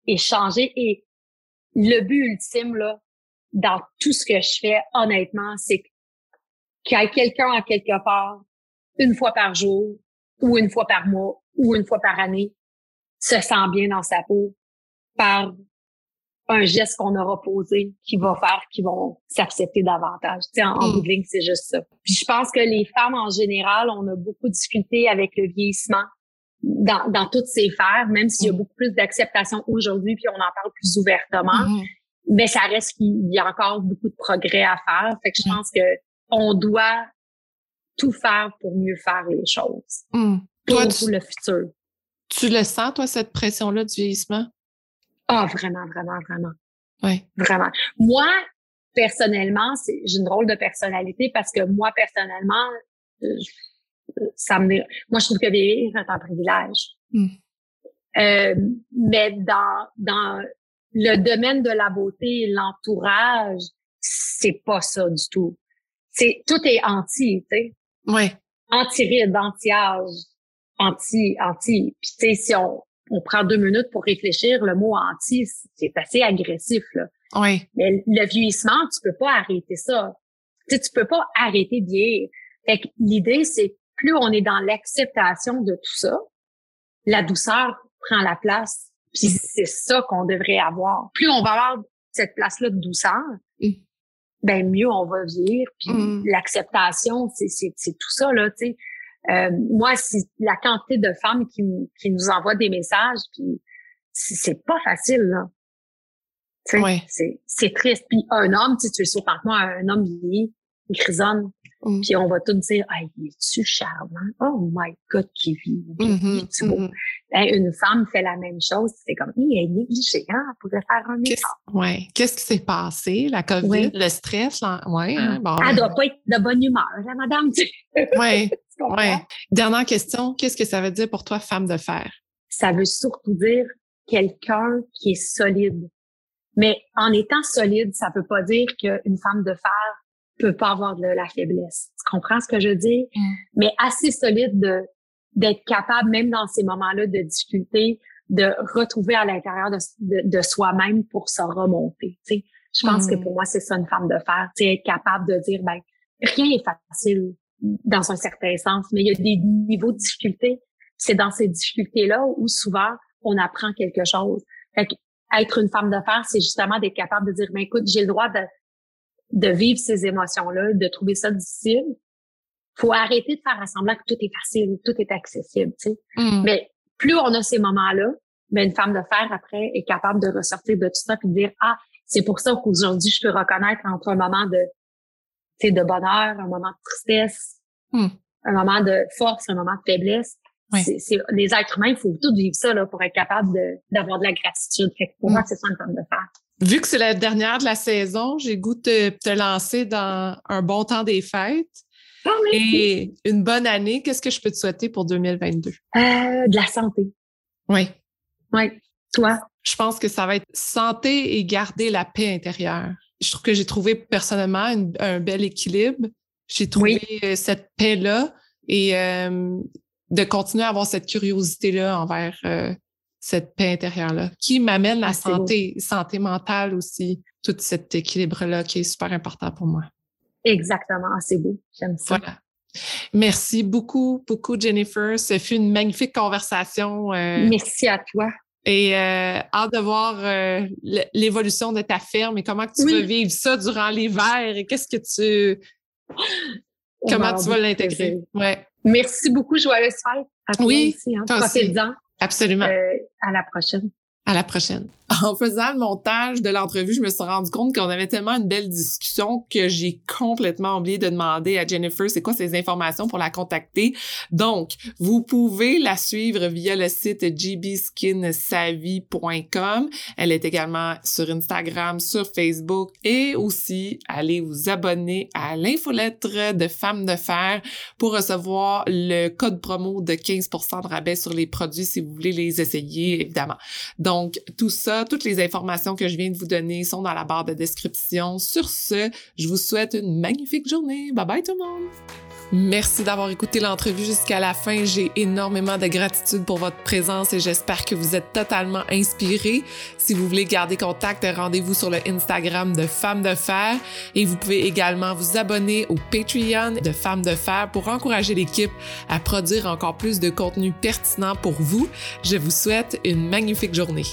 et, changer. Et le but ultime, là, dans tout ce que je fais, honnêtement, c'est qu'il y ait quelqu'un à quelque part, une fois par jour, ou une fois par mois, ou une fois par année, se sent bien dans sa peau un geste qu'on aura posé qui va faire qu'ils vont s'accepter davantage. Tu sais, en, en Mm. bout de ligne, c'est juste ça. Puis je pense que les femmes en général, on a beaucoup de difficultés avec le vieillissement dans, dans toutes ces sphères, même s'il y a Mm. beaucoup plus d'acceptation aujourd'hui, puis on en parle plus ouvertement, Mhm. mais ça reste qu'il y a encore beaucoup de progrès à faire. Fait que je Mm. pense que on doit tout faire pour mieux faire les choses Hmm. pour Toi, tu, le futur. tu le sens, toi, cette pression-là du vieillissement? Ah, vraiment, vraiment, vraiment. Oui. Vraiment. Moi, personnellement, c'est- j'ai une drôle de personnalité parce que moi, personnellement, euh, je- ça me, moi, je trouve que vieillir est un privilège. Mm. Euh, mais dans, dans le domaine de la beauté et l'entourage, c'est pas ça du tout. C'est, tout est anti, tu sais Oui. anti-ride, anti-âge, anti, anti. Puis tu sais, si on, on prend deux minutes pour réfléchir, le mot anti, c'est assez agressif, là. Oui. Mais le vieillissement, tu peux pas arrêter ça. Tu sais, tu peux pas arrêter de vieillir. Fait que l'idée, c'est que plus on est dans l'acceptation de tout ça, la douceur prend la place. Puis c'est ça qu'on devrait avoir. Plus on va avoir cette place-là de douceur, Mm. ben mieux on va vieillir. Puis Mm. l'acceptation, c'est tout ça, là, tu sais. Euh, moi, si la quantité de femmes qui, qui nous envoient des messages, puis c'est, c'est pas facile, là. Ouais. c'est, c'est triste. Puis un homme, tu sais, tu le sais que moi, un homme vieilli, il grisonne, Mm. puis on va tout dire, ah, il est-tu charmant? Oh my God, qui vit. Mhm, est-tu beau? Ben, une femme fait la même chose, c'est comme, il est négligé, hein, elle pourrait faire un Qu'est-ce effort. ouais. Qu'est-ce qui s'est passé? La COVID, Oui. le stress? là? Ouais, hein? bon, Elle doit pas être de bonne humeur, la madame, tu ouais. Dernière question. Qu'est-ce que ça veut dire pour toi, femme de fer? ça veut surtout dire quelqu'un qui est solide. Mais en étant solide, ça veut pas dire qu'une femme de fer peut pas avoir de la faiblesse. Tu comprends ce que je dire? Mm. Mais assez solide de d'être capable, même dans ces moments-là de difficulté, de retrouver à l'intérieur de, de, de soi-même pour se remonter. Tu sais, je pense Mm. que pour moi, c'est ça une femme de fer. Tu sais, être capable de dire, ben, rien est facile dans un certain sens, mais il y a des niveaux de difficulté. C'est dans ces difficultés-là où souvent on apprend quelque chose. Fait que être une femme de fer, c'est justement d'être capable de dire, ben écoute, j'ai le droit de, de vivre ces émotions-là, de trouver ça difficile. Faut arrêter de faire semblant que tout est facile, tout est accessible, tu sais. Mm. Mais plus on a ces moments-là, ben une femme de fer après est capable de ressortir de tout ça puis de dire ah c'est pour ça qu'aujourd'hui je peux reconnaître entre un moment de tu sais de bonheur, un moment de tristesse, Hmm. un moment de force, un moment de faiblesse. C'est- les êtres humains, il faut tout vivre ça là pour être capable d'avoir de la gratitude. Fait que pour Hmm. moi c'est ça une femme de fer. Vu que c'est la dernière de la saison, j'ai goût de te, lancer dans un bon temps des fêtes et une bonne année. Qu'est-ce que je peux te souhaiter pour 2022? Euh, de la santé. Oui. Oui. Toi? Je pense que ça va être santé et garder la paix intérieure. Je trouve que j'ai trouvé personnellement une- un bel équilibre. J'ai trouvé euh, cette paix-là et euh, de continuer à avoir cette curiosité-là envers euh, cette paix intérieure-là qui m'amène la Ah, beau. santé, santé mentale aussi, tout cet équilibre-là qui est super important pour moi. Exactement. Ah, c'est beau. J'aime ça. Voilà. Merci beaucoup, beaucoup, Jennifer. Ce fut une magnifique conversation. euh, Merci à toi. et euh, hâte de voir euh, l'évolution de ta ferme et comment que tu Oui. vas vivre ça durant l'hiver et qu'est-ce que tu comment On va tu vas l'intégrer. Ouais, Merci beaucoup, joyeuse fête. À toi Oui, aussi, hein. toi aussi. Absolument. à la prochaine. À la prochaine. En faisant le montage de l'entrevue, je me suis rendu compte qu'on avait tellement une belle discussion que j'ai complètement oublié de demander à Jennifer c'est quoi ces informations pour la contacter. Donc, vous pouvez la suivre via le site gbskinsavie.com. Elle est également sur Instagram, sur Facebook et aussi allez vous abonner à l'infolettre de Femmes de Fer pour recevoir le code promo de 15% de rabais sur les produits si vous voulez les essayer, évidemment. Donc, tout ça, toutes les informations que je viens de vous donner sont dans la barre de description. Sur ce, je vous souhaite une magnifique journée. Bye bye tout le monde! Merci d'avoir écouté l'entrevue jusqu'à la fin. J'ai énormément de gratitude pour votre présence et j'espère que vous êtes totalement inspirés. Si vous voulez garder contact, rendez-vous sur le Instagram de Femmes de Fer et vous pouvez également vous abonner au Patreon de Femmes de Fer pour encourager l'équipe à produire encore plus de contenu pertinent pour vous. Je vous souhaite une magnifique journée.